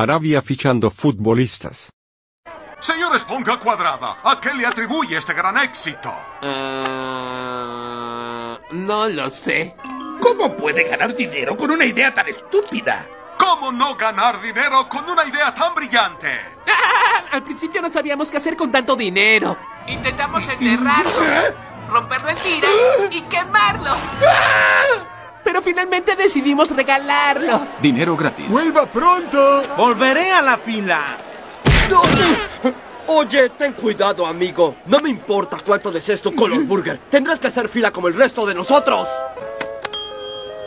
Arabia fichando futbolistas. Señor Esponja Cuadrada, ¿a qué le atribuye este gran éxito? Ah, no lo sé. ¿Cómo puede ganar dinero con una idea tan estúpida? ¿Cómo no ganar dinero con una idea tan brillante? ¡Ah! Al principio no sabíamos qué hacer con tanto dinero. Intentamos enterrarlo, romperlo en tiras y quemarlo. Pero finalmente decidimos regalarlo. Dinero gratis. ¡Vuelva pronto! Volveré a la fila. Oye, ten cuidado, amigo. No me importa cuánto des esto Color Burger. Tendrás que hacer fila como el resto de nosotros.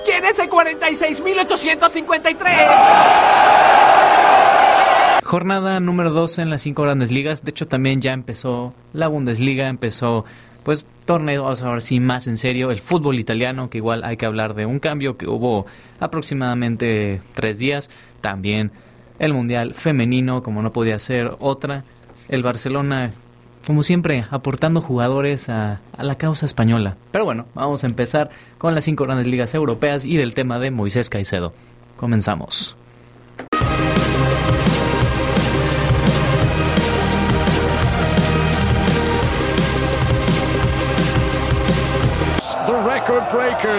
¿Quién es el 46.853? Jornada número 12 en las cinco grandes ligas. De hecho, también ya empezó la Bundesliga, empezó pues torneos ahora sí más en serio. El fútbol italiano, que igual hay que hablar de un cambio que hubo aproximadamente tres días. También el Mundial femenino, como no podía ser otra. El Barcelona, como siempre, aportando jugadores a, a la causa española. Pero bueno, vamos a empezar con las cinco grandes ligas europeas y del tema de Moisés Caicedo. Comenzamos.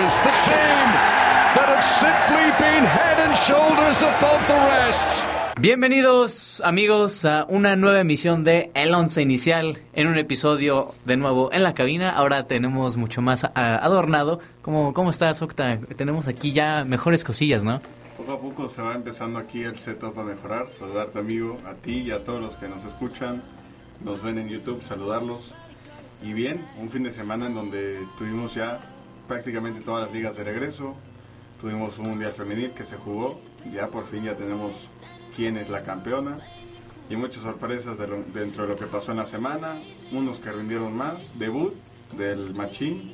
Breakers, the team that have simply been head and shoulders above the rest. Bienvenidos amigos a una nueva emisión de El Once Inicial en un episodio de nuevo en la cabina. Ahora tenemos mucho más ah, adornado. ¿Cómo, ¿Cómo estás, Octa? Tenemos aquí ya mejores cosillas, ¿no? Poco a poco se va empezando aquí el setup a mejorar. Saludarte, amigo, a ti y a todos los que nos escuchan, nos ven en YouTube, saludarlos. Y bien, un fin de semana en donde tuvimos ya prácticamente todas las ligas de regreso. Tuvimos un mundial femenil que se jugó. Ya por fin ya tenemos quién es la campeona. Y muchas sorpresas de lo- dentro de lo que pasó en la semana. Unos que rindieron más. Debut del Machín.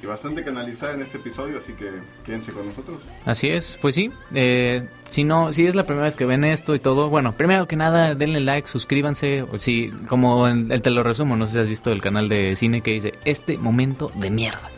Y bastante que analizar en este episodio, así que quédense con nosotros. Así es, pues sí. eh, si no, si es la primera vez que ven esto y todo, bueno, primero que nada, denle like, suscríbanse. O si, como en te lo resumo, no sé si has visto el canal de cine que dice este momento de mierda.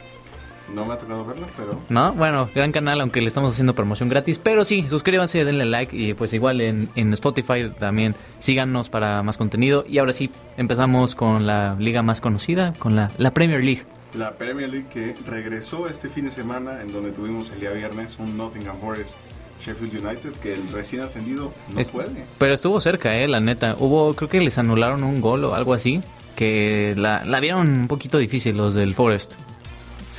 No me ha tocado verlo, pero ¿No? Bueno, gran canal, aunque le estamos haciendo promoción gratis. Pero sí, suscríbanse, denle like y pues igual en, en Spotify también síganos para más contenido. Y ahora sí, empezamos con la liga más conocida, con la, la Premier League. la Premier League que regresó este fin de semana en donde tuvimos el día viernes un Nottingham Forest Sheffield United que el recién ascendido no Es- puede. Pero estuvo cerca, eh, la neta. Hubo, creo que les anularon un gol o algo así. Que la, la vieron un poquito difícil los del Forest.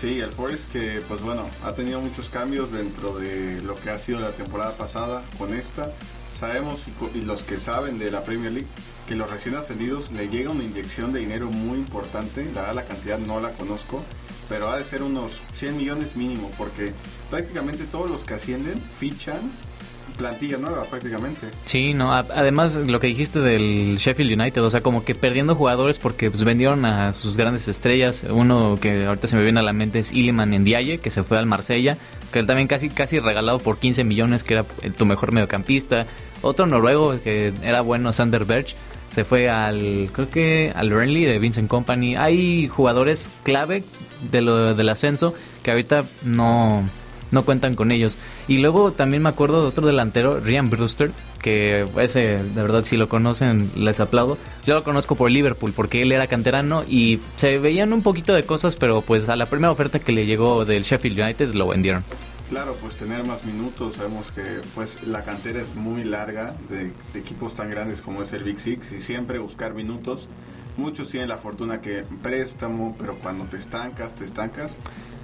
Sí, el Forest que pues bueno, ha tenido muchos cambios dentro de lo que ha sido la temporada pasada con esta. Sabemos y, los que saben de la Premier League que los recién ascendidos le llega una inyección de dinero muy importante. La verdad la cantidad no la conozco, pero ha de ser unos 100 millones mínimo porque prácticamente todos los que ascienden fichan plantilla nueva prácticamente. Sí, no. además, lo que dijiste del Sheffield United, o sea, como que perdiendo jugadores porque pues, vendieron a sus grandes estrellas. Uno que ahorita se me viene a la mente es Iliman Ndiaye, que se fue al Marsella, que él también casi, casi regalado por 15 millones, que era eh, tu mejor mediocampista. Otro noruego que era bueno, Sander Berg, se fue al, creo que al Burnley de Vincent Company. Hay jugadores clave de lo, del ascenso que ahorita no, no cuentan con ellos. Y luego también me acuerdo de otro delantero, Ryan Brewster, que ese, de verdad, si lo conocen, les aplaudo. Yo lo conozco por Liverpool, porque él era canterano y se veían un poquito de cosas, pero pues a la primera oferta que le llegó del Sheffield United lo vendieron. Claro, pues tener más minutos, sabemos que pues la cantera es muy larga de, de equipos tan grandes como es el Big Six y siempre buscar minutos. Muchos tienen la fortuna que préstamo, pero cuando te estancas, te estancas,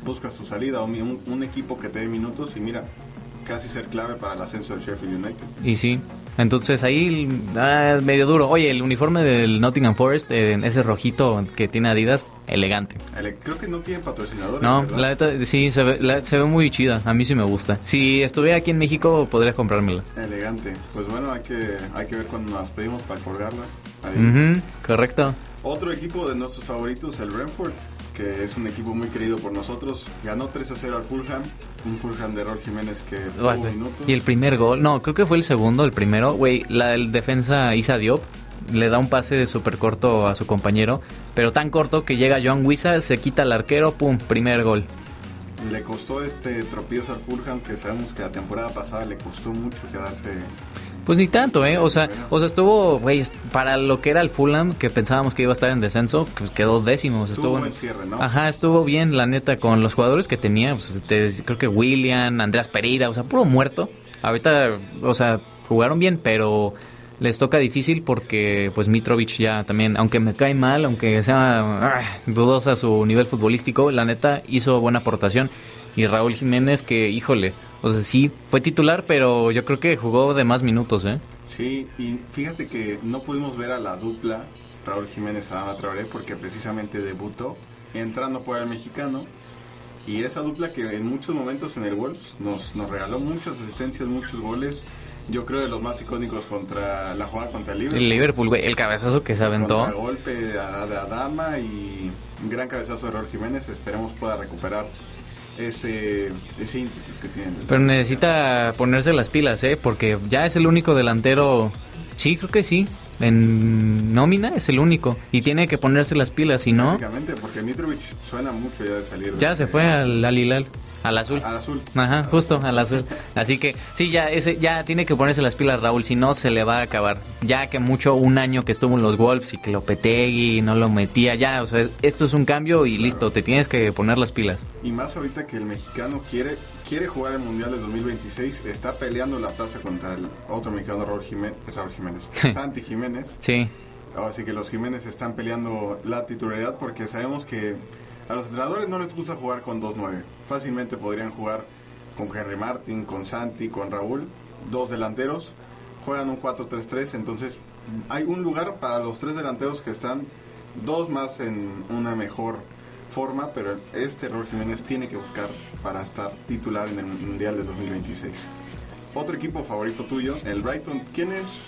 buscas tu salida o un, un equipo que te dé minutos y mira, casi ser clave para el ascenso del Sheffield United. Y sí, entonces ahí ah, medio duro. Oye, el uniforme del Nottingham Forest, eh, ese rojito que tiene Adidas, elegante. El- creo que no tiene patrocinadores. No, ¿verdad? la neta, sí, se ve, la- se ve muy chida. A mí sí me gusta. Si estuviera aquí en México, podría comprármela. Elegante. Pues bueno, hay que, hay que ver cuando nos pedimos para colgarla. Ahí. Ujú, correcto. Otro equipo de nuestros favoritos, el Brentford, que es un equipo muy querido por nosotros, ganó 3 a 0 al Fulham, un Fulham de Rol Jiménez que. Y el primer gol, no, creo que fue el segundo, el primero. Güey, la del defensa Isa Diop le da un pase súper corto a su compañero, pero tan corto que llega Joan Wisa, se quita al arquero, pum, primer gol. Le costó este tropiezo al Fulham, que sabemos que la temporada pasada le costó mucho quedarse Pues ni tanto, ¿eh? O sea, o sea estuvo, güey, para lo que era el Fulham, que pensábamos que iba a estar en descenso, pues quedó décimo. o sea, Tuvo estuvo, buen cierre, ¿no? Ajá, estuvo bien, la neta, con los jugadores que tenía. Pues, te- creo que William, Andreas Pereira, o sea, puro muerto. Ahorita, o sea, jugaron bien, pero les toca difícil porque, pues, Mitrovic ya también, aunque me cae mal, aunque sea ah, dudosa su nivel futbolístico, la neta hizo buena aportación. Y Raúl Jiménez, que, híjole, o sea, sí, fue titular, pero yo creo que jugó de más minutos, ¿eh? Sí, y fíjate que no pudimos ver a la dupla Raúl Jiménez Adama Traoré porque precisamente debutó entrando por el mexicano y esa dupla que en muchos momentos en el Wolves nos, nos regaló muchas asistencias, muchos goles. Yo creo de los más icónicos contra la jugada contra el Liverpool. El Liverpool, güey, el cabezazo que se aventó. Contra golpe de Adama y un gran cabezazo de Raúl Jiménez. Esperemos pueda recuperar ese, ese ímpetu que tiene. Pero necesita ponerse las pilas, ¿eh? Porque ya es el único delantero. Sí, creo que sí. En nómina es el único. Y tiene que ponerse las pilas, si no, Prácticamente, porque Mitrovic suena mucho ya de salir. de- ya se fue al, al Hilal, al azul. Al azul. Ajá, justo al azul. Así que sí, ya ese ya tiene que ponerse las pilas Raúl, si no se le va a acabar. Ya que mucho un año que estuvo en los Wolves y que lo petegui, no lo metía, ya, o sea, esto es un cambio y listo, te tienes que poner las pilas. Y más ahorita que el mexicano quiere quiere jugar el Mundial del 2026, está peleando la plaza contra el otro mexicano Raúl Jiménez, Raúl Jiménez Santi Jiménez. Sí. Así que los Jiménez están peleando la titularidad porque sabemos que a los entrenadores no les gusta jugar con 2-9. Fácilmente podrían jugar con Henry Martin, con Santi, con Raúl, dos delanteros. Juegan un 4-3-3, entonces hay un lugar para los tres delanteros que están dos más en una mejor forma, pero este Raúl Jiménez tiene que buscar para estar titular en el Mundial del 2026. Otro equipo favorito tuyo, el Brighton. ¿Quién es?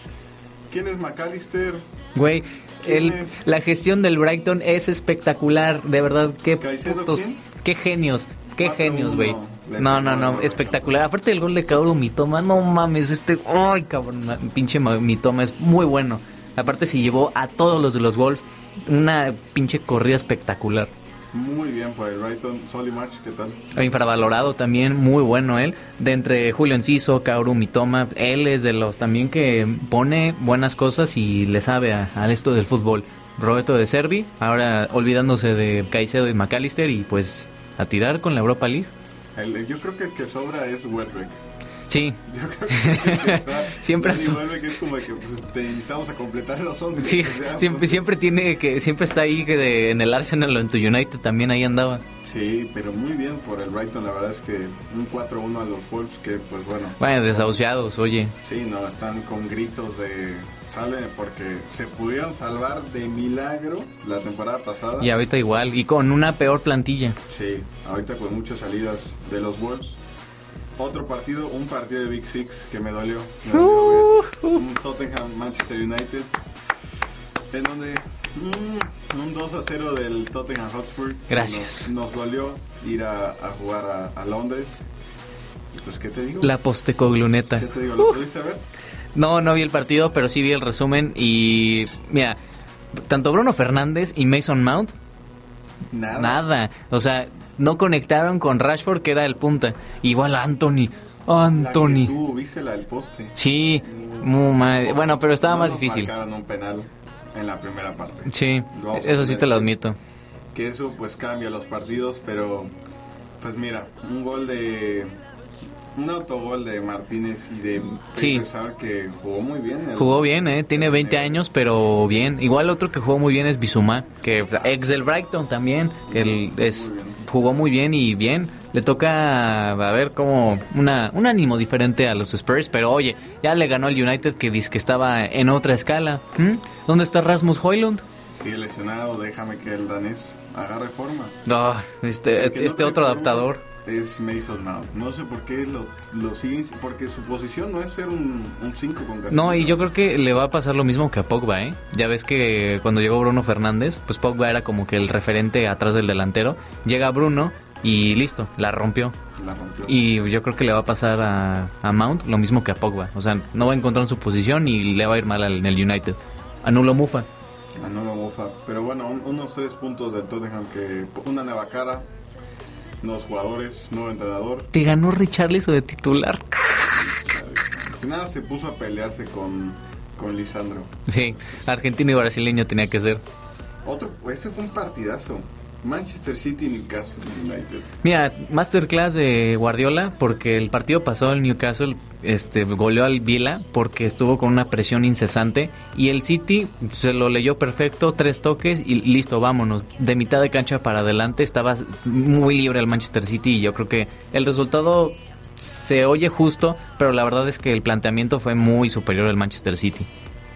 ¿Quién es McAllister? Güey, ¿Quién el- la gestión del Brighton es espectacular, de verdad, qué ¿Caicedo putos, qué genios, qué 4-1 genios, güey. No, no, no, espectacular. Aparte del gol de Kaoru Mitoma, no mames, este, ay, cabrón, pinche ma- Mitoma es muy bueno. Aparte se llevó a todos los de los gols una pinche corrida espectacular. Muy bien por el Brighton. Solly March, ¿qué tal? Infravalorado también, muy bueno él. De entre Julio Enciso, Kaoru Mitoma, él es de los también que pone buenas cosas y le sabe a, a esto del fútbol. Roberto de Servi, ahora olvidándose de Caicedo y McAllister y pues a tirar con la Europa League. El- yo creo que el que sobra es Welbeck. Sí, Yo creo que que está- Siempre Welbeck es como que pues, te necesitamos a completar los 11. sí, que sea, siempre, pues, siempre tiene que, siempre está ahí que de- en el Arsenal o en tu United también ahí andaba. Sí, pero muy bien por el Brighton. La verdad es que un 4-1 a los Wolves que, pues bueno, Bueno, desahuciados, oye. sí, no, están con gritos de sálvenme porque se pudieron salvar de milagro la temporada pasada. Y ahorita igual, y con una peor plantilla. Sí, ahorita con muchas salidas de los Wolves. Otro partido, un partido de Big Six que me dolió. Me dolió ver. Un Tottenham Manchester United. En donde mm, un 2 a 0 del Tottenham Hotspur. Gracias. Nos, nos dolió ir a, a jugar a, a Londres. Y pues, ¿qué te digo? La postecogluneta. ¿Qué te digo? ¿Lo pudiste ver? No, no vi el partido, pero sí vi el resumen y mira, tanto Bruno Fernández y Mason Mount, Nada. nada. O sea, no conectaron con Rashford, que era el punta. Igual Anthony. La Anthony. que tú viste la del poste. Sí, muy mal. Bueno, pero estaba No más nos difícil. marcaron un penal en la primera parte. Sí, eso sí te lo admito. que eso pues cambia los partidos, pero pues mira, un gol de un autogol de Martínez y de Sí. que jugó muy bien. el- Jugó bien, ¿eh? Tiene el 20 señor. años, pero bien. Igual otro que jugó muy bien es Bisumá, que ex del Brighton también, que él es- jugó muy bien y bien. Le toca, a ver, como una, un ánimo diferente a los Spurs, pero oye, ya le ganó al United que dice que estaba en otra escala. ¿Mm? ¿Dónde está Rasmus Hoylund? Sigue lesionado, déjame que el danés agarre forma. No, este, no este trae otro forma adaptador. Es Mason Mount. No sé por qué lo, lo siguen, porque su posición no es ser un 5 con Casemiro. No, y yo creo que le va a pasar lo mismo que a Pogba, ¿eh? Ya ves que cuando llegó Bruno Fernández, pues Pogba era como que el referente atrás del delantero. Llega Bruno y listo, la rompió. La rompió. Y yo creo que le va a pasar a, a Mount lo mismo que a Pogba. O sea, no va a encontrar su posición y le va a ir mal al- en el United. Anulo Mufa. Manolo Mofa. Pero bueno, un- unos tres puntos del Tottenham que una nueva cara, nuevos jugadores, nuevo entrenador. Te ganó Richarlison de titular. nada se puso a pelearse con, con Lisandro. Sí, argentino y brasileño tenía que ser. Otro, este fue un partidazo. Manchester City Newcastle United. Mira, masterclass de Guardiola porque el partido pasado el Newcastle este goleó al Vila porque estuvo con una presión incesante y el City se lo leyó perfecto, tres toques y listo, vámonos. De mitad de cancha para adelante estaba muy libre el Manchester City y yo creo que el resultado se oye justo, pero la verdad es que el planteamiento fue muy superior al Manchester City.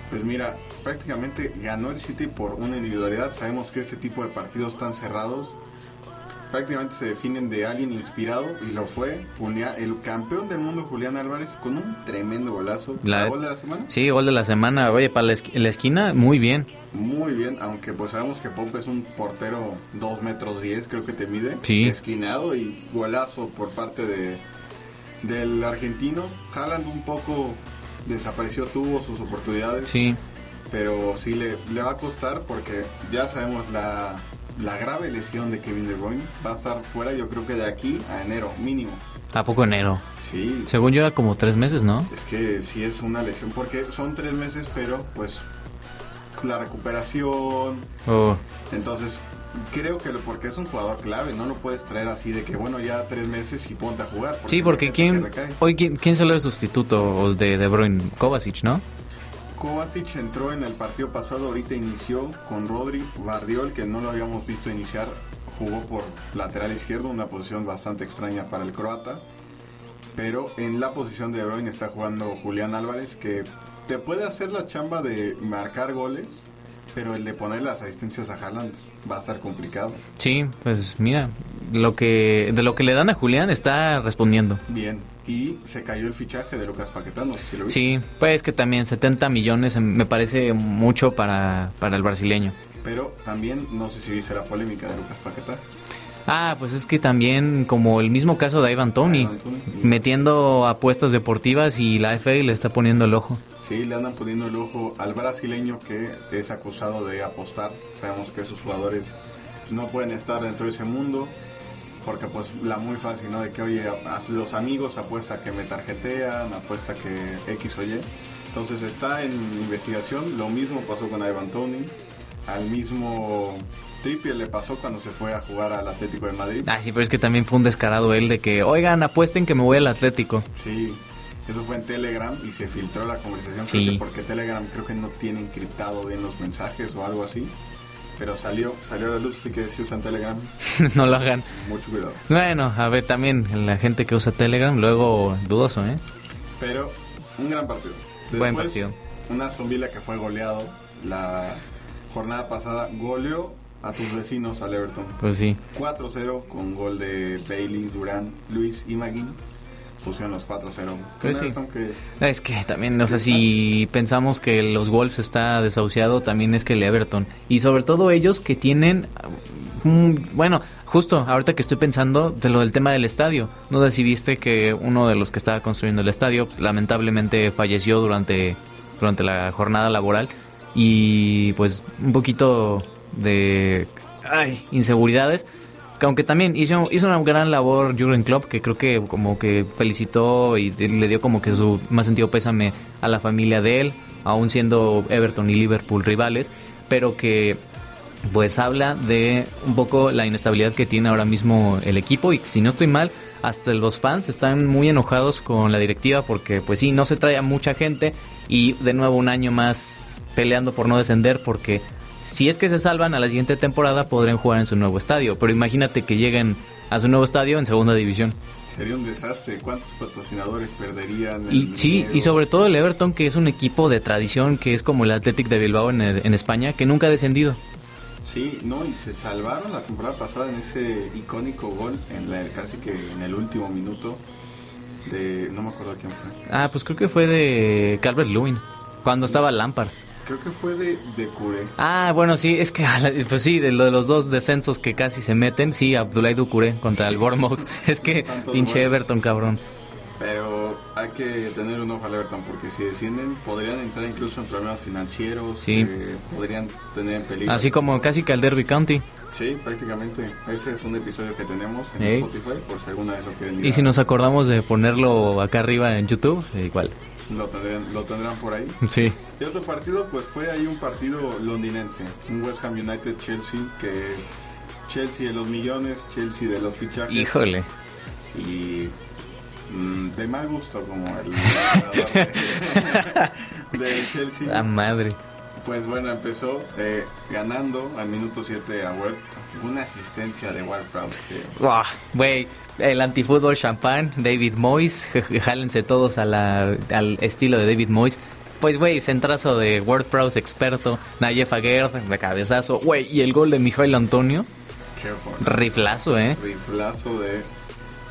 Pues mira, prácticamente ganó el City por una individualidad. Sabemos que este tipo de partidos tan cerrados prácticamente se definen de alguien inspirado y lo fue el campeón del mundo Julián Álvarez con un tremendo golazo. La- ¿El gol de la semana? Sí, gol de la semana. Oye, para la esquina, muy bien. Muy bien, aunque pues sabemos que Pope es un portero 2 metros 10, creo que te mide. Sí. Esquinado y golazo por parte de del argentino. Haaland un poco desapareció, tuvo sus oportunidades. Sí. Pero sí le, le va a costar porque ya sabemos la, la grave lesión de Kevin De Bruyne va a estar fuera yo creo que de aquí a enero mínimo ¿A poco enero? sí Según yo era como tres meses, ¿no? es que sí es una lesión porque son tres meses pero pues la recuperación Oh, entonces creo que lo, porque es un jugador clave no lo puedes traer así de que bueno ya tres meses y ponte a jugar sí, porque ¿quién, hoy, ¿quién, quién salió de sustituto de De Bruyne? Kovacic, ¿no? Kovacic entró en el partido pasado, ahorita inició con Rodri Bardiol, que no lo habíamos visto iniciar, jugó por lateral izquierdo, una posición bastante extraña para el croata. Pero en la posición de De está jugando Julián Álvarez, que te puede hacer la chamba de marcar goles, pero el de poner las asistencias a Haaland va a estar complicado. Sí, pues mira, lo que de lo que le dan a Julián está respondiendo. Bien, y se cayó el fichaje de Lucas Paquetá, no sé si lo viste. Sí, pues que también 70 millones em, me parece mucho para, para el brasileño. Pero también no sé si viste la polémica de Lucas Paquetá. Ah, pues es que también como el mismo caso de Ivan Tony, metiendo apuestas deportivas y la FA le está poniendo el ojo. Sí, le andan poniendo el ojo al brasileño que es acusado de apostar. Sabemos que esos jugadores no pueden estar dentro de ese mundo porque pues la muy fácil, ¿no? De que, oye, a los amigos apuesta que me tarjetean, apuesta que X o Y. Entonces está en investigación. Lo mismo pasó con Ivan Tony. Al mismo Trippier le pasó cuando se fue a jugar al Atlético de Madrid. Ah, sí, pero es que también fue un descarado él de que, oigan, apuesten que me voy al Atlético. Sí, eso fue en Telegram y se filtró la conversación. Sí. Creo que porque Telegram creo que no tiene encriptado bien los mensajes o algo así. Pero salió, salió a la luz, así que si usan Telegram, no lo hagan. mucho cuidado. Bueno, a ver, también la gente que usa Telegram, luego dudoso, ¿eh? Pero un gran partido. Buen partido. Una Villa que fue goleado la jornada pasada, goleó a tus vecinos al Everton. Pues sí. 4-0 con gol de Bailey, Durán, Luis y Magui. Pusieron los 4-0. Pues sí. Que Es que también, o sea, si pensamos que los Wolves está desahuciado, también es que el Everton. Y sobre todo ellos que tienen, mm, bueno, justo ahorita que estoy pensando de lo del tema del estadio. No sé si viste que uno de los que estaba construyendo el estadio, pues, lamentablemente falleció durante, durante la jornada laboral. Y pues un poquito de ay, inseguridades. Que aunque también hizo, hizo una gran labor Jurgen Klopp, que creo que como que felicitó y le dio como que su más sentido pésame a la familia de él, aún siendo Everton y Liverpool rivales, pero que pues habla de un poco la inestabilidad que tiene ahora mismo el equipo y si no estoy mal, hasta los fans están muy enojados con la directiva porque pues sí, no se trae a mucha gente y de nuevo un año más peleando por no descender porque si es que se salvan a la siguiente temporada podrían jugar en su nuevo estadio, pero imagínate que lleguen a su nuevo estadio en segunda división. sería un desastre. ¿Cuántos patrocinadores perderían? el Y sí, dinero? y sobre todo el Everton que es un equipo de tradición que es como el Athletic de Bilbao en, en España que nunca ha descendido. Sí, no, y se salvaron la temporada pasada en ese icónico gol, en la, casi que en el último minuto de... No me acuerdo quién fue. Ah, pues creo que fue de Calvert Lewin cuando estaba Lampard. Creo que fue de, de Curé. Ah, bueno, sí, es que, pues sí, de lo de los dos descensos que casi se meten, sí, Abdoulaye Doucouré contra el Bournemouth. Es que pinche. Everton, cabrón. Pero hay que tener un ojo al Everton porque si descienden podrían entrar incluso en problemas financieros. Sí. que podrían tener en peligro. Así como casi que al Derby County. Sí, prácticamente. Ese es un episodio que tenemos en. Spotify por si alguna vez lo quieren Y si nos acordamos de ponerlo acá arriba en YouTube, eh, igual. Lo tendrán, lo tendrán por ahí. Sí. Y otro partido, pues fue ahí un partido londinense, un West Ham United Chelsea, que Chelsea de los millones, Chelsea de los fichajes. Híjole. Y mm, de mal gusto como el de, de Chelsea. La madre. Pues bueno, empezó eh, ganando al minuto 7 a Ward. Una asistencia de que Buah, Güey, el antifútbol champán, David Moyes, jálense todos a la- al estilo de David Moyes. Pues, güey, centrazo de Word Prowse experto, Nayef Aguerd de cabezazo, güey, y el gol de Mijail Antonio, qué bueno. riflazo, ¿eh? riflazo de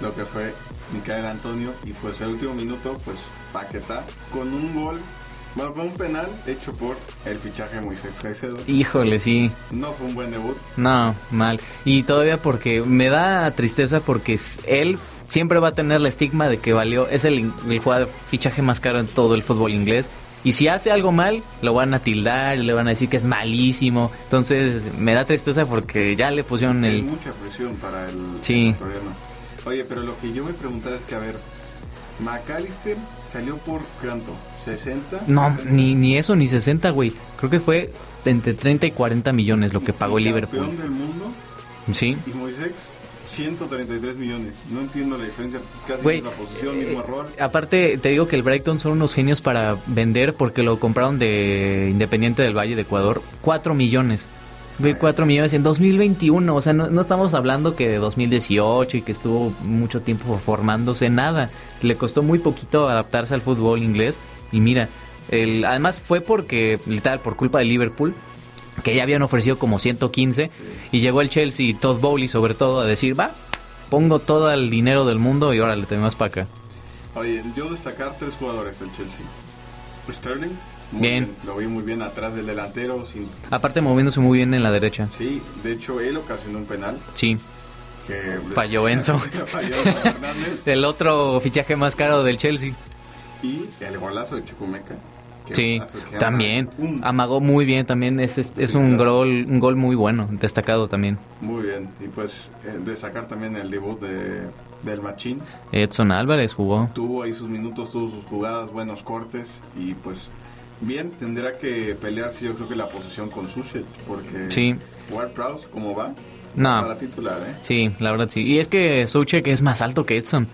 lo que fue Micael Antonio y pues el último minuto pues Paquetá con un gol bueno, fue un penal hecho por el fichaje Moisés Caicedo Híjole, sí. no fue un buen debut No, mal. Y todavía porque me da tristeza porque él siempre va a tener el estigma de que valió, es el, el jugador fichaje más caro en todo el fútbol inglés. Y si hace algo mal, lo van a tildar, le van a decir que es malísimo. Entonces me da tristeza porque ya le pusieron Hay el... mucha presión para el Sí. oye pero lo que yo me preguntaba es que a ver McAllister salió por cuánto 60 No, ni, ni eso, ni 60, güey. Creo que fue entre 30 y 40 millones lo que pagó el Liverpool. campeón del mundo Sí. y Moisés 133 millones no entiendo la diferencia casi Güey, misma posición eh, mismo rol Aparte, te digo que el Brighton son unos genios para vender porque lo compraron de Independiente del Valle de Ecuador. 4 millones. Güey, 4 millones en 2021. O sea, no, no estamos hablando que de 2018 y que estuvo mucho tiempo formándose, nada. Le costó muy poquito adaptarse al fútbol inglés. Y mira, el, además fue porque, literal, por culpa de Liverpool, que ya habían ofrecido como 115. Y llegó el Chelsea y Todd Bowley, sobre todo, a decir: Va, pongo todo el dinero del mundo y ahora le tenemos para acá. Oye, yo destacar tres jugadores del Chelsea. Sterling, muy Bien. Lo vi muy bien atrás del delantero. Sin, Aparte moviéndose muy bien en la derecha. sí, de hecho él ocasionó un penal Sí. que Falló Enzo. Falló. El otro fichaje más caro del Chelsea. Y el golazo de Chucumeca. Sí, también. ama- un- Amagó muy bien también. Es, es, es un, gol, un gol muy bueno, destacado también. Muy bien. Y pues eh, destacar también el debut de, del Machín. Edson Álvarez jugó. Tuvo ahí sus minutos, tuvo sus jugadas, buenos cortes. Y pues bien, tendrá que pelearse yo creo que la posición con Suchet. Porque Sí. Ward Prowse, ¿cómo va? No. Para titular, ¿eh? Sí, la verdad sí. Y es que Soucek es más alto que Edson.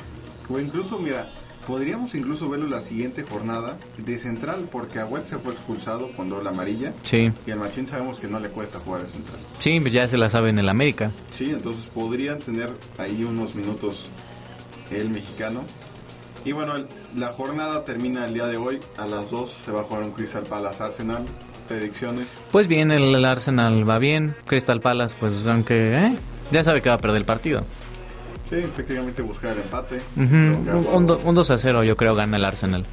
O incluso, mira, podríamos incluso verlo la siguiente jornada de central, porque Agüet se fue expulsado con doble amarilla. Sí. Y al Machín sabemos que no le cuesta jugar de central. Sí, pues ya se la sabe en el América. Sí, entonces podrían tener ahí unos minutos el mexicano. Y bueno, el- la jornada termina el día de hoy. A las 2 se va a jugar un Crystal Palace Arsenal. Predicciones. Pues bien, el, el Arsenal va bien. Crystal Palace, pues aunque eh, ya sabe que va a perder el partido. Sí, prácticamente buscar el empate. Un, un un 2 a 0 yo creo gana el Arsenal.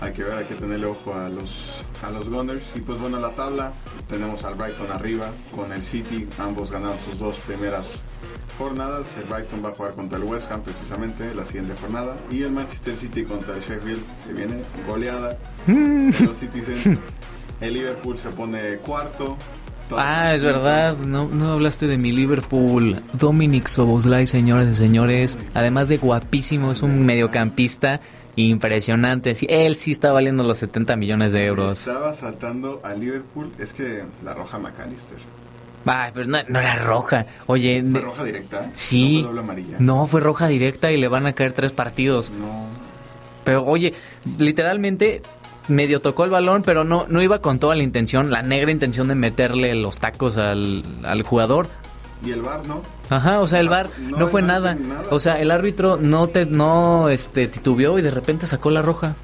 Hay que ver, hay que tenerle ojo a los, a los Gunners. Y pues bueno, la tabla, tenemos al Brighton arriba con el City. Ambos ganaron sus dos primeras jornadas. El Brighton va a jugar contra el West Ham precisamente la siguiente jornada. Y el Manchester City contra el Sheffield. Se viene goleada de los Citizens. El Liverpool se pone cuarto. Ah, es verdad, no, no hablaste de mi Liverpool. Dominic Soboslai, señoras y señores. Además de guapísimo, es un mediocampista impresionante. Sí, él sí está valiendo los 70 millones de euros. Estaba saltando al Liverpool. Es que la roja McAllister. Ay, pero no, no era roja. Oye, ¿Fue roja directa? sí. ¿No fue doble amarilla? No, fue roja directa y le van a caer tres partidos. No. Pero oye, literalmente medio tocó el balón, pero no, no iba con toda la intención, la negra intención de meterle los tacos al, al jugador. Y el bar, ¿no? Ajá, o sea, el bar no fue nada. O sea, el árbitro no te no este titubeó y de repente sacó la roja.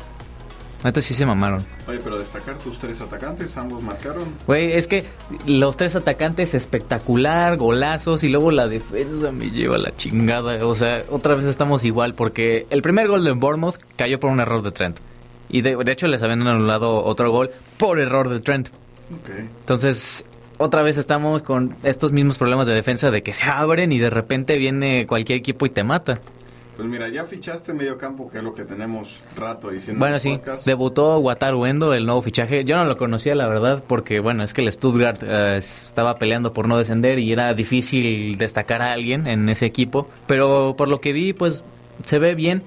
Neta sí se mamaron. Oye, pero destacar tus tres atacantes, ambos marcaron. Güey, es que los tres atacantes espectacular, golazos y luego la defensa me lleva la chingada. O sea, otra vez estamos igual porque el primer gol de Bournemouth cayó por un error de Trent. Y de, de hecho les habían anulado otro gol por error de Trent. Ok. Entonces, otra vez estamos con estos mismos problemas de defensa de que se abren y de repente viene cualquier equipo y te mata. Pues mira, ya fichaste medio campo, que es lo que tenemos rato diciendo. Bueno, en sí, podcast. debutó Wataru Endo, el nuevo fichaje. Yo no lo conocía, la verdad, porque, bueno, es que el Stuttgart eh, estaba peleando por no descender y era difícil destacar a alguien en ese equipo. Pero por lo que vi, pues se ve bien.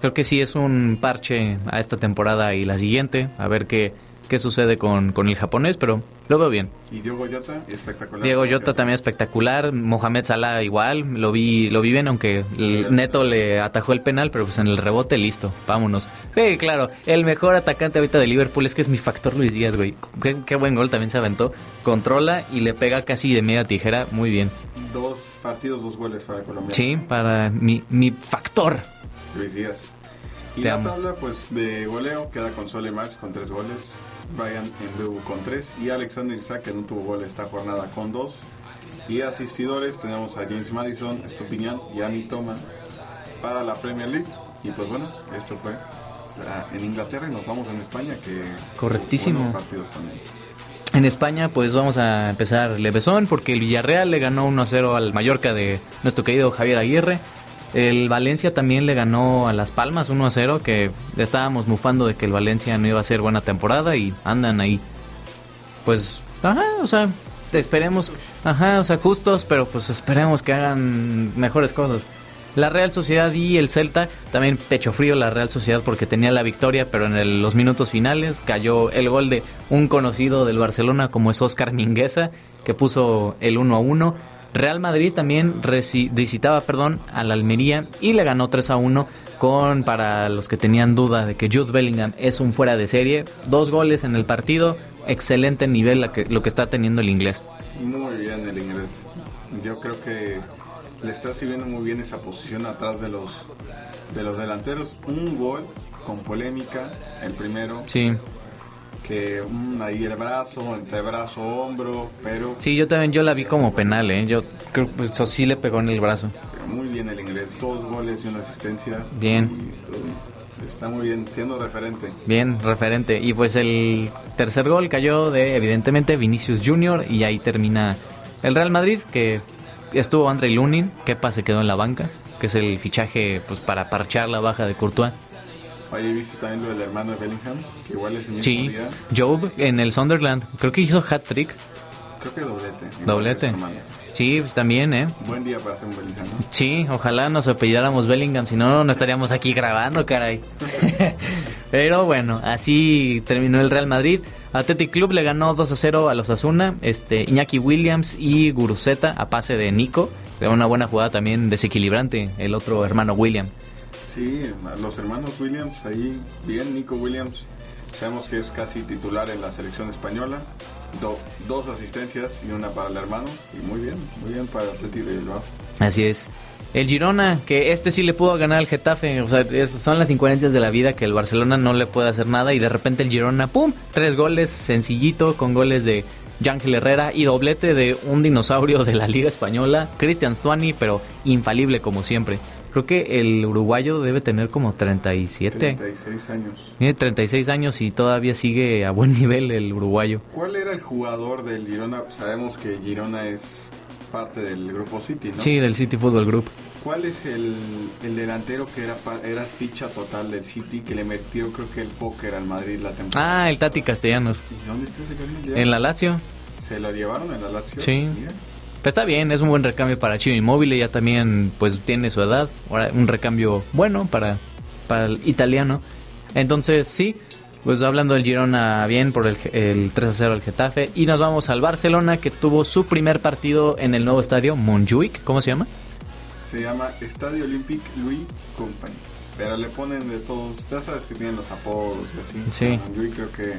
Creo que sí es un parche a esta temporada y la siguiente, a ver qué, qué sucede con, con el japonés, pero lo veo bien. Y Diego Jota, espectacular. Diego Jota también espectacular, Mohamed Salah igual, lo vi, lo vi bien, aunque el Neto le atajó el penal, pero pues en el rebote listo, vámonos. Sí, claro, el mejor atacante ahorita de Liverpool es que es mi factor Luis Díaz, güey. Qué, qué buen gol también se aventó, controla y le pega casi de media tijera, muy bien. Dos partidos, dos goles para Colombia. Sí, para mi, mi factor. Luis Díaz. Y Te la amo. tabla, pues, de goleo queda con Sole Marx con tres goles, Brian Mbeu con tres y Alexander Isaac, que no tuvo gol esta jornada, con dos. Y asistidores tenemos a James Madison, Estupiñán y Ami Toma para la Premier League. Y pues bueno, esto fue ah, en Inglaterra y nos vamos en España, que Correctísimo. partidos también. En España, pues vamos a empezar levesón porque el Villarreal le ganó 1-0 al Mallorca de nuestro querido Javier Aguirre. El Valencia también le ganó a Las Palmas 1-0, que estábamos mufando de que el Valencia no iba a ser buena temporada y andan ahí. Pues, ajá, o sea, esperemos, ajá, o sea, justos, pero pues esperemos que hagan mejores cosas. La Real Sociedad y el Celta, también pecho frío la Real Sociedad porque tenía la victoria, pero en los minutos finales cayó el gol de un conocido del Barcelona como es Oscar Mingueza, que puso el 1 a 1. Real Madrid también visitaba perdón, a la Almería y le ganó 3 a 1 con, para los que tenían duda de que Jude Bellingham es un fuera de serie, dos goles en el partido, excelente nivel la que- lo que está teniendo el inglés. Muy bien el inglés. Yo creo que le está sirviendo muy bien esa posición atrás de los de los delanteros. Un gol con polémica, el primero, Sí. Que mm, ahí el brazo, entre brazo, hombro, pero Sí, yo también yo la vi como penal, ¿eh? Yo creo que eso sí le pegó en el brazo. muy bien el inglés. Dos goles y una asistencia. Bien. Y, uh, está muy bien, siendo referente. Bien, referente. Y pues el tercer gol cayó de, evidentemente, Vinicius Junior y ahí termina el Real Madrid, que estuvo André Lunin, que se quedó en la banca, que es el fichaje pues para parchar la baja de Courtois. Oye, ¿viste también lo del hermano de Bellingham? Que igual es el mismo Sí, día. Job en el Sunderland, creo que hizo hat-trick. Creo que doblete. Doblete. Sí, pues, también, ¿eh? Buen día para hacer un Bellingham, ¿no? Sí, ojalá nos apellidáramos Bellingham, si no, no estaríamos aquí grabando, caray. Pero bueno, así terminó el Real Madrid. Athletic Club le ganó 2 a 0 a los Asuna. Este, Iñaki Williams y Guruzeta a pase de Nico. De una buena jugada también desequilibrante, el otro hermano William. Sí, los hermanos Williams ahí, bien, Nico Williams, sabemos que es casi titular en la selección española, Do- dos asistencias y una para el hermano, y muy bien, muy bien para el Atlético de Bilbao. Así es. El Girona, que este sí le pudo ganar al Getafe. O sea, son las incoherencias de la vida que el Barcelona no le puede hacer nada. Y de repente el Girona, ¡pum! Tres goles, sencillito, con goles de Ángel Herrera y doblete de un dinosaurio de la Liga Española, Cristian Stuani, pero infalible como siempre. Creo que el uruguayo debe tener como 37. 36 años. Tiene 36 años y todavía sigue a buen nivel el uruguayo. ¿Cuál era el jugador del Girona? Sabemos que Girona es parte del grupo City, ¿no? Sí, del City Football Group. ¿Cuál es el, el delantero que era, era ficha total del City que le metió creo que el póker al Madrid la temporada? Ah, el Tati Castellanos. ¿Y ¿Dónde está ese ya? En la Lazio. ¿Se lo llevaron en la Lazio? Sí. Mira. Pues está bien, es un buen recambio para Chino Inmóvil, ya también pues tiene su edad, ahora un recambio bueno para, para el italiano. Entonces sí, pues hablando del Girona bien por el, el 3 a 0 al Getafe y nos vamos al Barcelona que tuvo su primer partido en el nuevo estadio Montjuic, ¿cómo se llama? Se llama Estadio Olympique Louis Company. Pero le ponen de todos, ya sabes que tienen los apodos y así. Sí. Yo creo que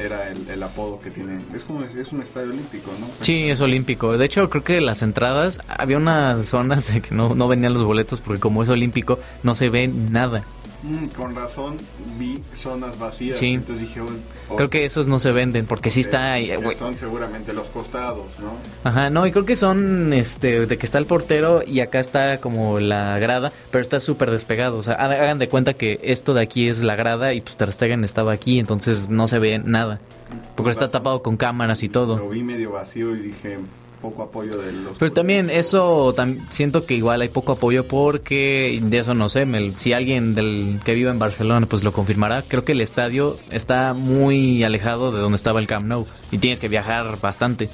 era el, apodo que tienen. Es como es, un estadio olímpico, ¿no? Sí, es olímpico. De hecho, creo que las entradas, había unas zonas de que no, no los boletos porque como es olímpico, no se ve nada. Mm, con razón vi zonas vacías. Sí. Entonces dije, "Oh, oh, Creo que esos no se venden porque sí está que güey. son seguramente los costados, ¿no? Ajá, no, y creo que son este de que está el portero y acá está como la grada, pero está súper despegado. O sea, ha- hagan de cuenta que esto de aquí es la grada y pues Ter Stegen estaba aquí, entonces no se ve nada. Porque está tapado con cámaras y todo. Lo vi medio vacío y dije, poco apoyo de los. Pero también eso tam- siento que igual hay poco apoyo porque de eso no sé, me- si alguien del que vive en Barcelona pues lo confirmará, creo que el estadio está muy alejado de donde estaba el Camp Nou y tienes que viajar bastante.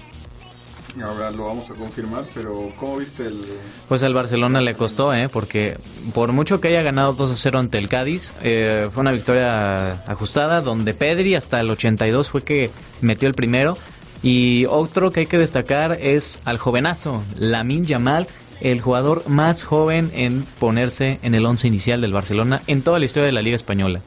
Ahora lo vamos a confirmar, pero ¿cómo viste el...? Pues al Barcelona le costó, ¿eh? Porque por mucho que haya ganado 2 a 0 ante el Cádiz, eh, fue una victoria ajustada donde Pedri hasta el 82 fue que metió el primero. Y otro que hay que destacar es al jovenazo, Lamin Yamal, el jugador más joven en ponerse en el once inicial del Barcelona en toda la historia de la Liga Española.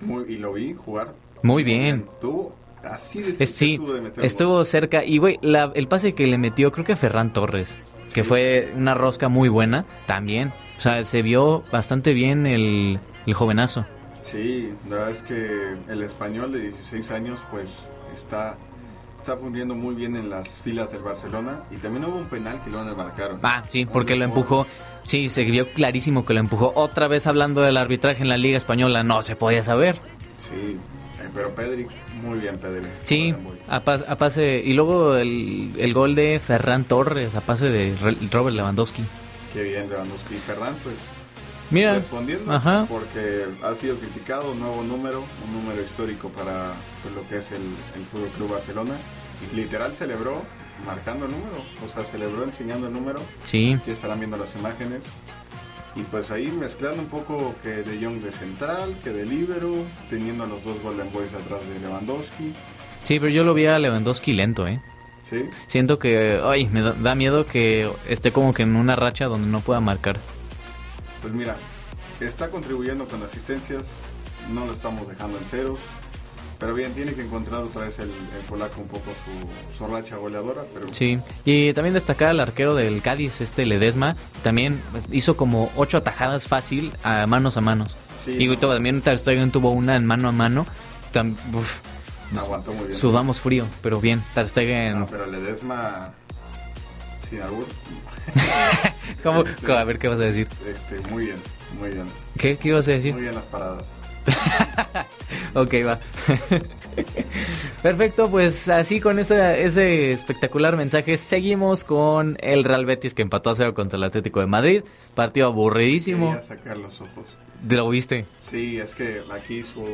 Muy, y lo vi jugar. Muy bien. Tuvo así de sí, estuvo de meter estuvo cerca. Y, güey, el pase que le metió, creo que Ferran Torres, que Sí. fue una rosca muy buena, también. O sea, se vio bastante bien el, el jovenazo. Sí, la verdad es que el español de 16 años pues está, está fundiendo muy bien en las filas del Barcelona y también hubo un penal que lo marcaron. Ah, sí, porque lo empujó. Sí, se vio clarísimo que lo empujó. Otra vez hablando del arbitraje en la Liga Española, no se podía saber. Sí, eh, pero Pedri, muy bien Pedri. Sí, a, pas- a pase. Y luego el, el gol de Ferran Torres, a pase de Robert Lewandowski. Qué bien Lewandowski Ferran pues Mira, respondiendo ajá. porque ha sido criticado un nuevo número, un número histórico para pues, lo que es el, el Fútbol Club Barcelona literal celebró marcando el número, o sea, celebró enseñando el número. Sí, Aquí estarán viendo las imágenes. Y pues ahí mezclando un poco que de Young de central, que de libero, teniendo a los dos Golden Boys atrás de Lewandowski. sí, pero yo lo vi a Lewandowski lento, ¿eh? Sí, Siento que, ay, me da, miedo que esté como que en una racha donde no pueda marcar. pues mira, está contribuyendo con asistencias, no lo estamos dejando en ceros. Pero bien, tiene que encontrar otra vez el, el polaco un poco su, su racha goleadora. Pero Sí, y también destacar al arquero del Cádiz, este Ledesma, también hizo como ocho atajadas fácil a manos a manos. Sí, y no. también Ter Stegen tuvo una en mano a mano. Tam- uf, aguantó muy bien. sudamos frío, pero bien, Ter Stegen. No, pero Ledesma, sin albur, ¿Cómo? A ver, ¿qué vas a decir? este, muy bien, muy bien. ¿Qué, qué ibas a decir? Muy bien las paradas. Ok, va. Perfecto, pues así con ese, ese espectacular mensaje seguimos con el Real Betis que empató a cero contra el Atlético de Madrid. Partido aburridísimo. Quería sacar los ojos. ¿Lo viste? Sí, es que aquí su,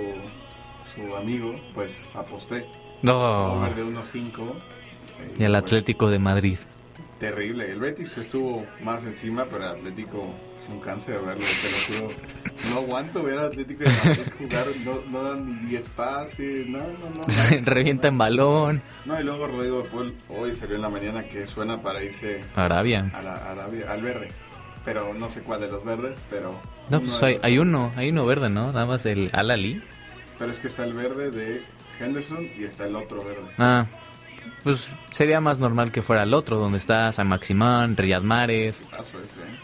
su amigo, pues aposté. No. De 1.5. Oh. Y el pues, Atlético de Madrid. terrible. El Betis estuvo más encima, pero el Atlético es un cáncer verlo, te lo juro. No aguanto ver al Atlético de Madrid jugar, no, no dan ni 10 pases, no, no, no. Revienta en balón. No, y luego Rodrigo de Paul hoy salió en la mañana que suena para irse Arabia. a la, a Arabia- al verde. Pero no sé cuál de los verdes, pero... No, pues hay, hay uno, hay uno verde, ¿no? Nada más el Al-Ali. Pero es que está el verde de Henderson y está el otro verde. Ah, pues sería más normal que fuera el otro, donde está San Maximán, Riyad ¿eh?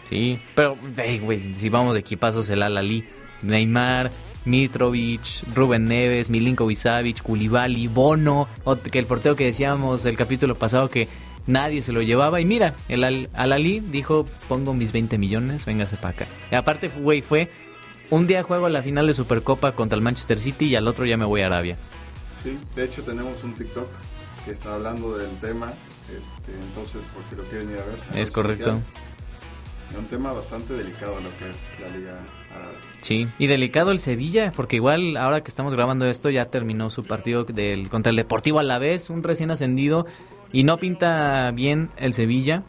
Sí, pero, hey, güey, si vamos de equipazos, el Al-Ali, Neymar, Mitrovic, Rubén Neves, Milinkovic Savic, Koulibaly, Bono, que el portero que decíamos el capítulo pasado que nadie se lo llevaba. Y mira, el Al- Al-Ali dijo, pongo mis 20 millones, véngase para acá. Y aparte, güey, fue un día juego la final de Supercopa contra el Manchester City y al otro ya me voy a Arabia. Sí, de hecho tenemos un TikTok que está hablando del tema, este, entonces por si lo quieren ir a ver. Es correcto. Es un tema bastante delicado lo que es la Liga Árabe. Sí, y delicado el Sevilla, porque igual ahora que estamos grabando esto ya terminó su partido del, contra el Deportivo Alavés, un recién ascendido, y no pinta bien el Sevilla,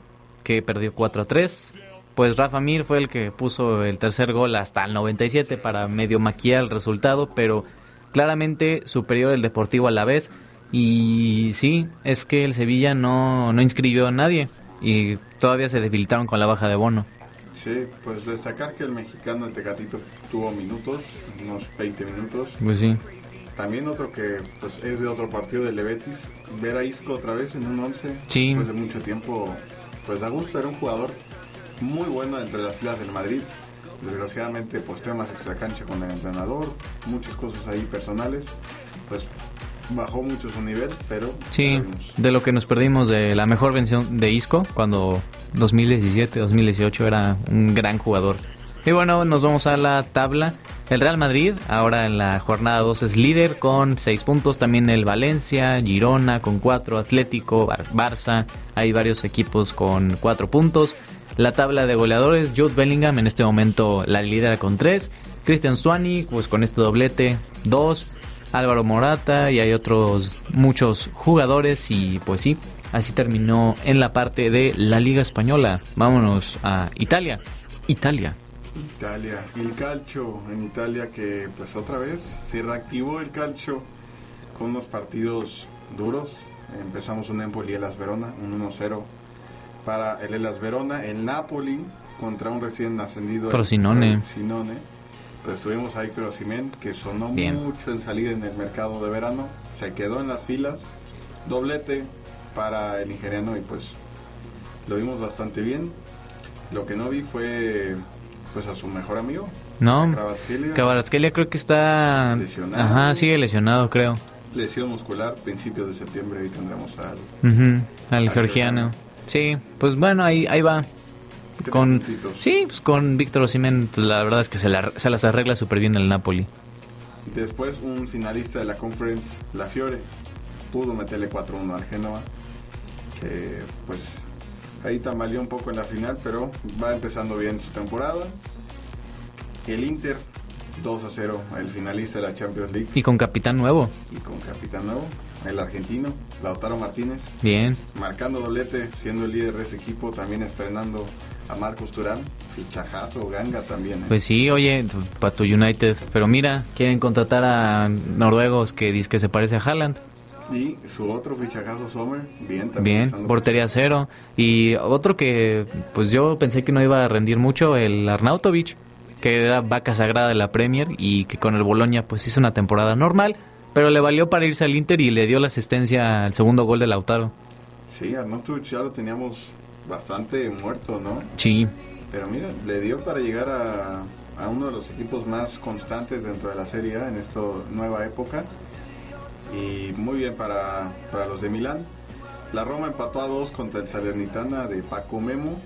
que perdió 4 a 3. Pues Rafa Mir fue el que puso el tercer gol hasta el 97 para medio maquillar el resultado, pero claramente superior el Deportivo Alavés. Y sí, es que el Sevilla no, no inscribió a nadie y todavía se debilitaron con la baja de Bono. Sí, pues destacar que el mexicano, el Tecatito, tuvo minutos, unos 20 minutos. Pues sí. También otro que pues, es de otro partido de Lebetis, ver a Isco otra vez en un 11, Sí. después de mucho tiempo, pues da gusto, era un jugador muy bueno entre las filas del Madrid. Desgraciadamente, pues temas extracancha con el entrenador, muchas cosas ahí personales, pues bajó mucho su nivel, pero Sí, de lo que nos perdimos de la mejor versión de Isco cuando 2017-2018 era un gran jugador. Y bueno, nos vamos a la tabla. El Real Madrid ahora en la jornada 2 es líder con 6 puntos. También el Valencia, Girona con 4, Atlético, Bar- Barça. Hay varios equipos con 4 puntos. La tabla de goleadores, Jude Bellingham en este momento la lidera con 3. Christian Stuani pues con este doblete 2. Álvaro Morata y hay otros muchos jugadores y pues sí, Así terminó en la parte de la Liga Española. Vámonos a Italia. Italia. Italia, el calcio en Italia que pues otra vez se reactivó el calcio con unos partidos duros. Empezamos un Empoli Elas Verona, un 1-0 para el Elas Verona, el Napoli contra un recién ascendido Frosinone. Frosinone. Pues tuvimos a Héctor Osimhen que sonó Bien. mucho en salir en el mercado de verano, se quedó en las filas, doblete para el nigeriano y pues lo vimos bastante bien. Lo que no vi fue pues a su mejor amigo, No, Kvaratskhelia. Creo que está... Lesionado. Ajá, sigue lesionado, creo. lesión muscular, principios de septiembre y tendremos Al Al georgiano. Sí, pues bueno, ahí, ahí va. Con, puntitos. sí, pues con Víctor Osimhen, pues, la verdad es que se, la- se las arregla súper bien el Napoli. Después un finalista de la conference, La Fiore, pudo meterle 4-1 al Génova, que pues ahí tambaleó un poco en la final, pero va empezando bien su temporada. El Inter 2-0, el finalista de la Champions League Y con capitán nuevo. y con capitán nuevo, el argentino, Lautaro Martínez, Bien. marcando doblete, siendo el líder de ese equipo, también estrenando a Marcos Turán, fichajazo, ganga también. ¿eh? Pues sí, oye, para tu United. Pero mira, quieren contratar a noruegos que dice que se parece a Haaland. Y su otro fichajazo Sommer, bien también. Bien, portería cero. Y otro que, pues yo pensé que no iba a rendir mucho, el Arnautovic, que era vaca sagrada de la Premier y que con el Boloña pues hizo una temporada normal, pero le valió para irse al Inter y le dio la asistencia al segundo gol de Lautaro. Sí, Arnautovic ya lo teníamos bastante muerto, ¿no? Sí, Pero mira, le dio para llegar a, a uno de los equipos más constantes dentro de la Serie A en esta nueva época. Y muy bien para, para los de Milán. La Roma empató a dos contra el Salernitana de Paco Memo,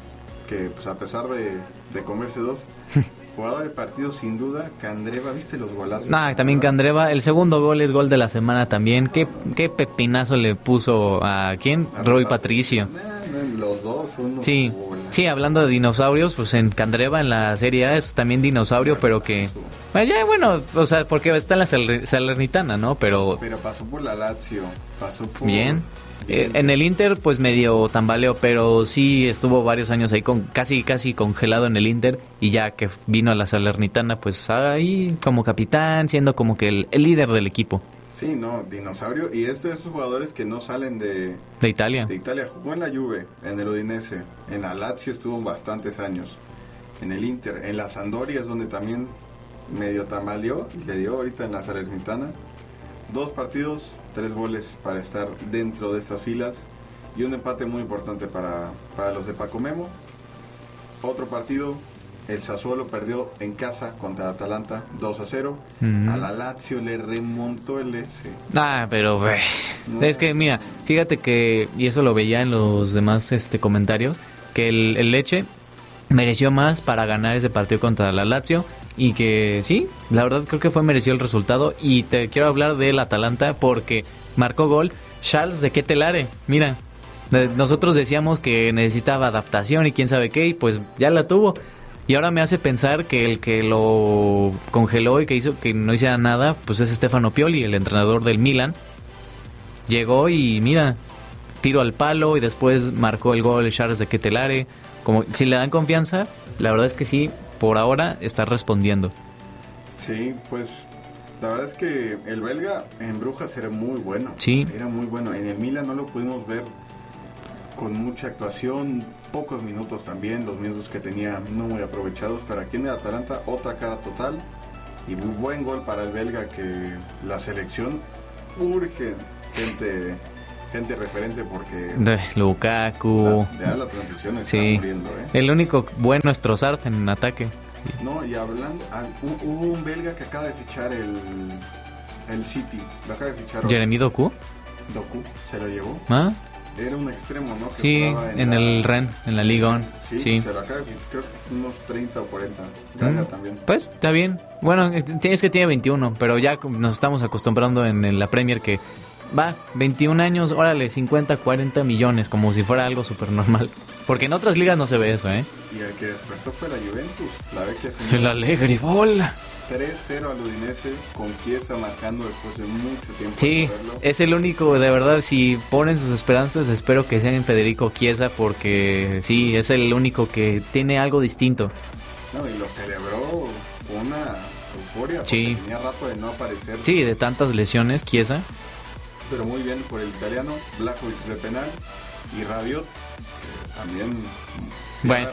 que pues a pesar de, de comerse dos, jugador del partido sin duda, Candreva, ¿viste los golazos? Nah, también Candreva, el segundo gol es gol de la semana también. ¿Qué, qué pepinazo le puso a quién? A Roy Patricio. Nah, los dos, uno Sí, sí, hablando de dinosaurios, pues en Candreva en la Serie A es también dinosaurio, pero que... Bueno, ya, bueno, o sea, porque está en la Saler- Salernitana, ¿no? Pero Pero pasó por la Lazio, pasó por... bien. Eh, en el Inter, pues medio tambaleo, pero sí estuvo varios años ahí con casi casi congelado en el Inter y ya que vino a la Salernitana, pues ahí como capitán, siendo como que el, el líder del equipo Sí, no, dinosaurio. Y es de esos jugadores que no salen de, de Italia. de Italia. Jugó en la Juve, en el Udinese, en la Lazio estuvo bastantes años. En el Inter, en la Sampdoria es donde también medio tambaleó y le dio ahorita en la Salernitana. Dos partidos, tres goles para estar dentro de estas filas y un empate muy importante para, para los de Paco Memo. Otro partido, el Sassuolo perdió en casa contra Atalanta 2 a 0. Mm. A la Lazio le remontó el S. Ah, pero eh, es que mira, fíjate que y eso lo veía en los demás este comentarios que el, el Leche mereció más para ganar ese partido contra la Lazio y que sí, la verdad creo que fue merecido el resultado y te quiero hablar del Atalanta porque marcó gol Charles de Ketelare. Mira, nosotros decíamos que necesitaba adaptación y quién sabe qué y pues ya la tuvo. Y ahora me hace pensar que el que lo congeló y que hizo que no hiciera nada, pues es Stefano Pioli, el entrenador del Milan. Llegó y mira, tiro al palo y después marcó el gol Charles de Ketelare. Como si le dan confianza, la verdad es que sí, por ahora está respondiendo. Sí, pues la verdad es que el belga en Brujas era muy bueno. Sí. Era muy bueno. En el Milan no lo pudimos ver con mucha actuación, pocos minutos también, los minutos que tenía no muy aprovechados. Pero aquí en el Atalanta otra cara total y muy buen gol para el belga que la selección urge gente, gente referente porque De Lukaku. la, ya la transición está Sí. muriendo. ¿eh? El único bueno es Trossard en ataque. No, y hablando, ah, hu- hubo un belga que acaba de fichar el, el City, lo acaba de fichar. Jeremy Doku. Doku, se lo llevó. ¿Ah? Era un extremo, ¿no? Que Sí, en la- el Ren, en la Liga On. Sí, Sí. se lo acaba de fichar, creo que unos 30 o 40. Gana Mm. también. Pues está bien. Bueno, tienes que tiene 21, pero ya nos estamos acostumbrando en, en la Premier que va, 21 años, órale, 50, 40 millones, como si fuera algo súper normal. Porque en otras ligas no se ve eso, ¿eh? Y el que despertó fue la Juventus, la vecchia El señora. alegre, bola. 3-0 al Udinese con Chiesa marcando después de mucho tiempo. Sí, es el único, de verdad, si ponen sus esperanzas, espero que sea en Federico Chiesa, porque sí, es el único que tiene algo distinto. No, y lo celebró una euforia. Sí. Tenía rato de no aparecer. Sí, de tantas lesiones, Chiesa. Pero muy bien por el italiano. Blajovic de penal. Y Rabiot, que también. Bueno.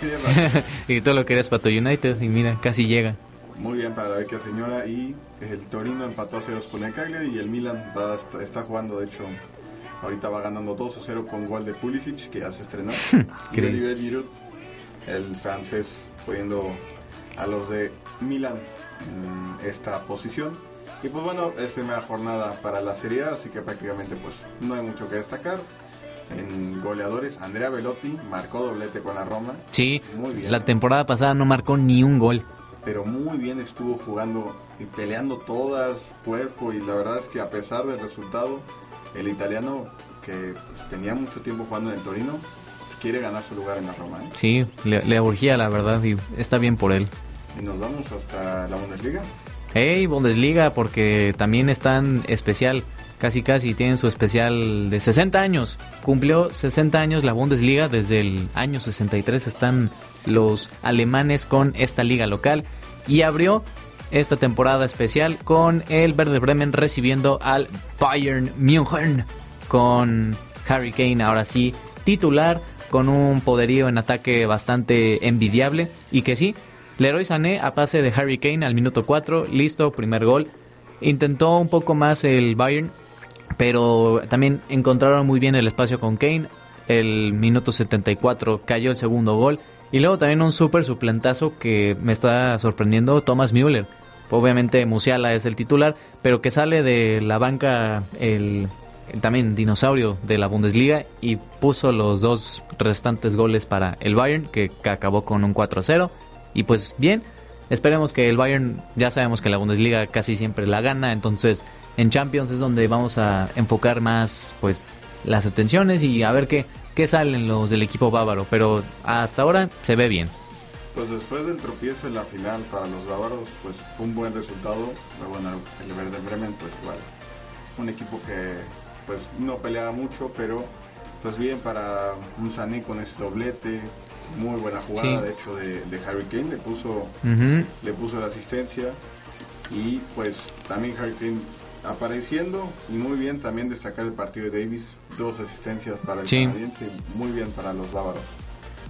tiene rato- tiene rato. y tú lo querías para tu United, y mira, casi llega. Muy bien para la vecchia señora. Y el Torino empató a ceros con el Cagliari. Y el Milan va- está, está jugando, de hecho. Ahorita va ganando 2 a 0 con gol de Pulisic, que ya se estrenó. y. Olivier Giroud, el francés, poniendo a los de Milan en esta posición. Y pues bueno, es primera jornada para la Serie A, así que prácticamente pues no hay mucho que destacar. En goleadores, Andrea Velotti marcó doblete con la Roma. Sí, Muy bien. la temporada pasada no marcó ni un gol. pero muy bien estuvo jugando y peleando todas, cuerpo, y la verdad es que a pesar del resultado, el italiano que pues, tenía mucho tiempo jugando en el Torino, quiere ganar su lugar en la Roma. ¿eh? Sí, le, le urgía la verdad y está bien por él. Y nos vamos hasta la Bundesliga. Hey, Bundesliga, porque también están especial, casi casi tienen su especial de 60 años. Cumplió 60 años la Bundesliga, desde el año 63 están los alemanes con esta liga local y abrió esta temporada especial con el Verde Bremen recibiendo al Bayern München con Harry Kane ahora sí titular con un poderío en ataque bastante envidiable y que sí, Leroy Sané a pase de Harry Kane al minuto 4, listo, primer gol. Intentó un poco más el Bayern, pero también encontraron muy bien el espacio con Kane. El minuto 74 cayó el segundo gol. Y luego también un súper suplantazo que me está sorprendiendo, Thomas Müller. Obviamente Musiala es el titular, pero que sale de la banca el, el también dinosaurio de la Bundesliga y puso los dos restantes goles para el Bayern, que, acabó con un 4-0. Y pues bien, esperemos que el Bayern, ya sabemos que la Bundesliga casi siempre la gana, entonces en Champions es donde vamos a enfocar más pues las atenciones y a ver qué, qué salen los del equipo bávaro, pero hasta ahora se ve bien. Pues después del tropiezo en la final para los bávaros, pues fue un buen resultado. Pero bueno, el Verde Bremen, pues igual, un equipo que pues no peleaba mucho, pero pues bien para un Sané con ese doblete, muy buena jugada Sí. de hecho de, de Harry Kane, le puso, le puso la asistencia y pues también Harry Kane apareciendo y muy bien también destacar el partido de Davis, dos asistencias para el Sí. canadiense, muy bien para los bávaros.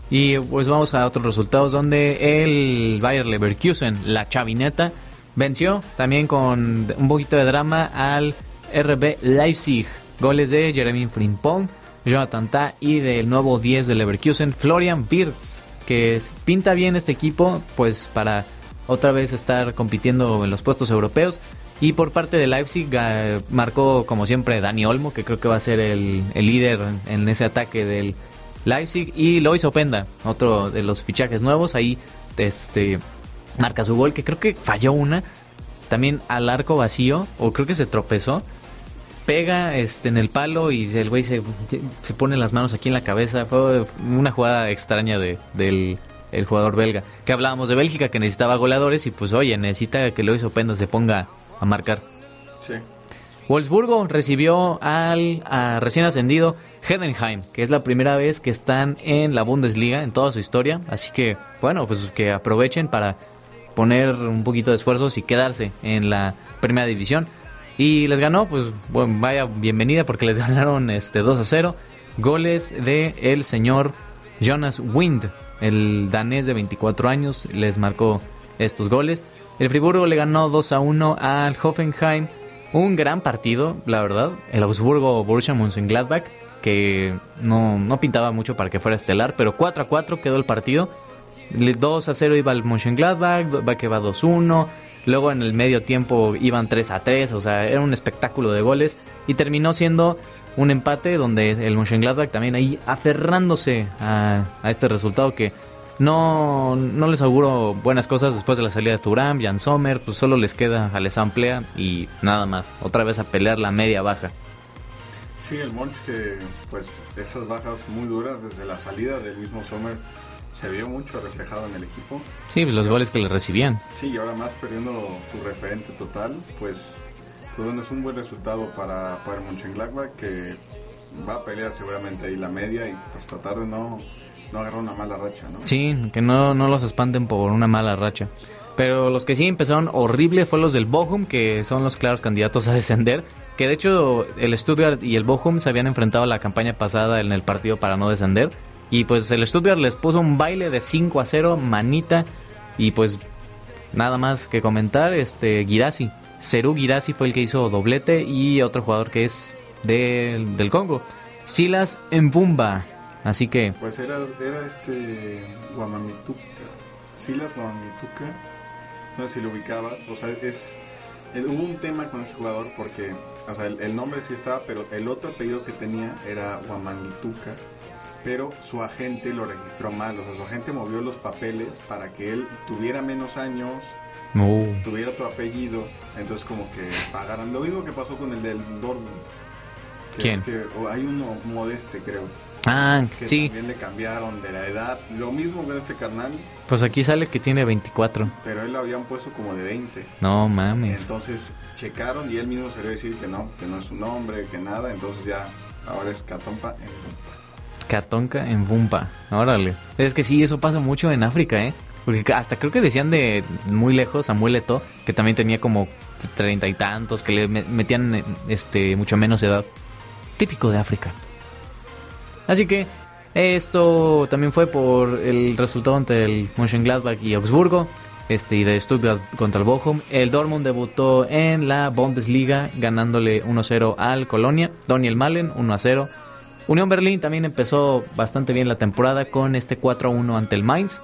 Y pues vamos a otros resultados donde el Bayer Leverkusen, la chavineta, venció también con un poquito de drama al RB Leipzig. Goles de Jeremy Frimpong, Jonathan Ta y del nuevo 10 de Leverkusen, Florian Wirtz, que pinta bien este equipo pues para otra vez estar compitiendo en los puestos europeos. Y por parte de Leipzig marcó como siempre Dani Olmo, que creo que va a ser el, líder en, en ese ataque del Leipzig. Y Lois Openda, otro de los fichajes nuevos, ahí este, marca su gol, que creo que falló una. También al arco vacío, o creo que se tropezó. Pega este, en el palo y el güey se, se pone las manos aquí en la cabeza. Fue una jugada extraña de, del el jugador belga. Que hablábamos de Bélgica, que necesitaba goleadores y pues oye, necesita que Lois Openda se ponga a marcar. Sí. Wolfsburgo recibió al a recién ascendido Heidenheim, que es la primera vez que están en la Bundesliga en toda su historia. Así que, bueno, pues que aprovechen para poner un poquito de esfuerzos y quedarse en la primera división. Y les ganó, pues bueno, vaya bienvenida porque les ganaron este 2 a 0. Goles de el señor Jonas Wind, el danés de 24 años, les marcó estos goles. El Friburgo le ganó 2 a 1 al Hoffenheim. Un gran partido, la verdad. El Augsburgo Borussia Mönchengladbach, que no, no pintaba mucho para que fuera estelar, pero 4 a 4 quedó el partido. Le- 2 a 0 iba el Mönchengladbach, va que va 2 1. Luego en el medio tiempo iban 3 a 3, o sea, era un espectáculo de goles. Y terminó siendo un empate donde el Mönchengladbach también ahí aferrándose a, este resultado que no, no les auguro buenas cosas después de la salida de Thuram, Jan Sommer, pues solo les queda Alessamplea y nada más. Otra vez a pelear la media baja. Sí, el Monch que pues esas bajas muy duras desde la salida del mismo Sommer se vio mucho reflejado en el equipo. Sí, pues, los goles que le recibían. Sí, y ahora más perdiendo tu referente total, pues, pues bueno, es un buen resultado para, para Mönchengladbach que va a pelear seguramente ahí la media y pues tratar de no, no agarrar una mala racha, ¿no? Sí, que no, no los espanten por una mala racha. Pero los que sí empezaron horrible fue los del Bochum, que son los claros candidatos a descender. Que de hecho el Stuttgart y el Bochum se habían enfrentado la campaña pasada en el partido para no descender. Y pues el Stuttgart les puso un baile de 5 a 0, manita. Y pues nada más que comentar, este Girassi. Seru Girassi fue el que hizo doblete y otro jugador que es de- del Congo. Silas Mbumba. Así que Pues era, era este Guamamituca, Silas Guamamituca, no sé si lo ubicabas, o sea, es, eh, hubo un tema con ese jugador porque, o sea, el, el nombre sí estaba, pero el otro apellido que tenía era Guamamituca, pero su agente lo registró mal, o sea, su agente movió los papeles para que él tuviera menos años, uh, tuviera otro apellido, entonces como que pagaran, lo mismo que pasó con el del Dortmund. ¿Quién? es que- hay uno modeste, creo Ah, que sí. también le cambiaron de la edad. Lo mismo con este carnal, Pues aquí sale que tiene 24. pero él lo habían puesto como de 20. No mames. Entonces checaron y él mismo se le decir que no, que no es su nombre, que nada. Entonces ya ahora es Catompa. en- Catonca en Bumpa. Órale. Es que sí, eso pasa mucho en África, ¿eh? Porque hasta creo que decían de muy lejos Samuel Eto'o, que también tenía como treinta y tantos, que le me- metían este mucho menos edad. Típico de África. Así que esto también fue por el resultado entre el Mönchengladbach y Augsburgo. Este, y de Stuttgart contra el Bochum. El Dortmund debutó en la Bundesliga ganándole 1-0 al Colonia. Daniel Malen 1-0. Unión Berlín también empezó bastante bien la temporada con este 4-1 ante el Mainz.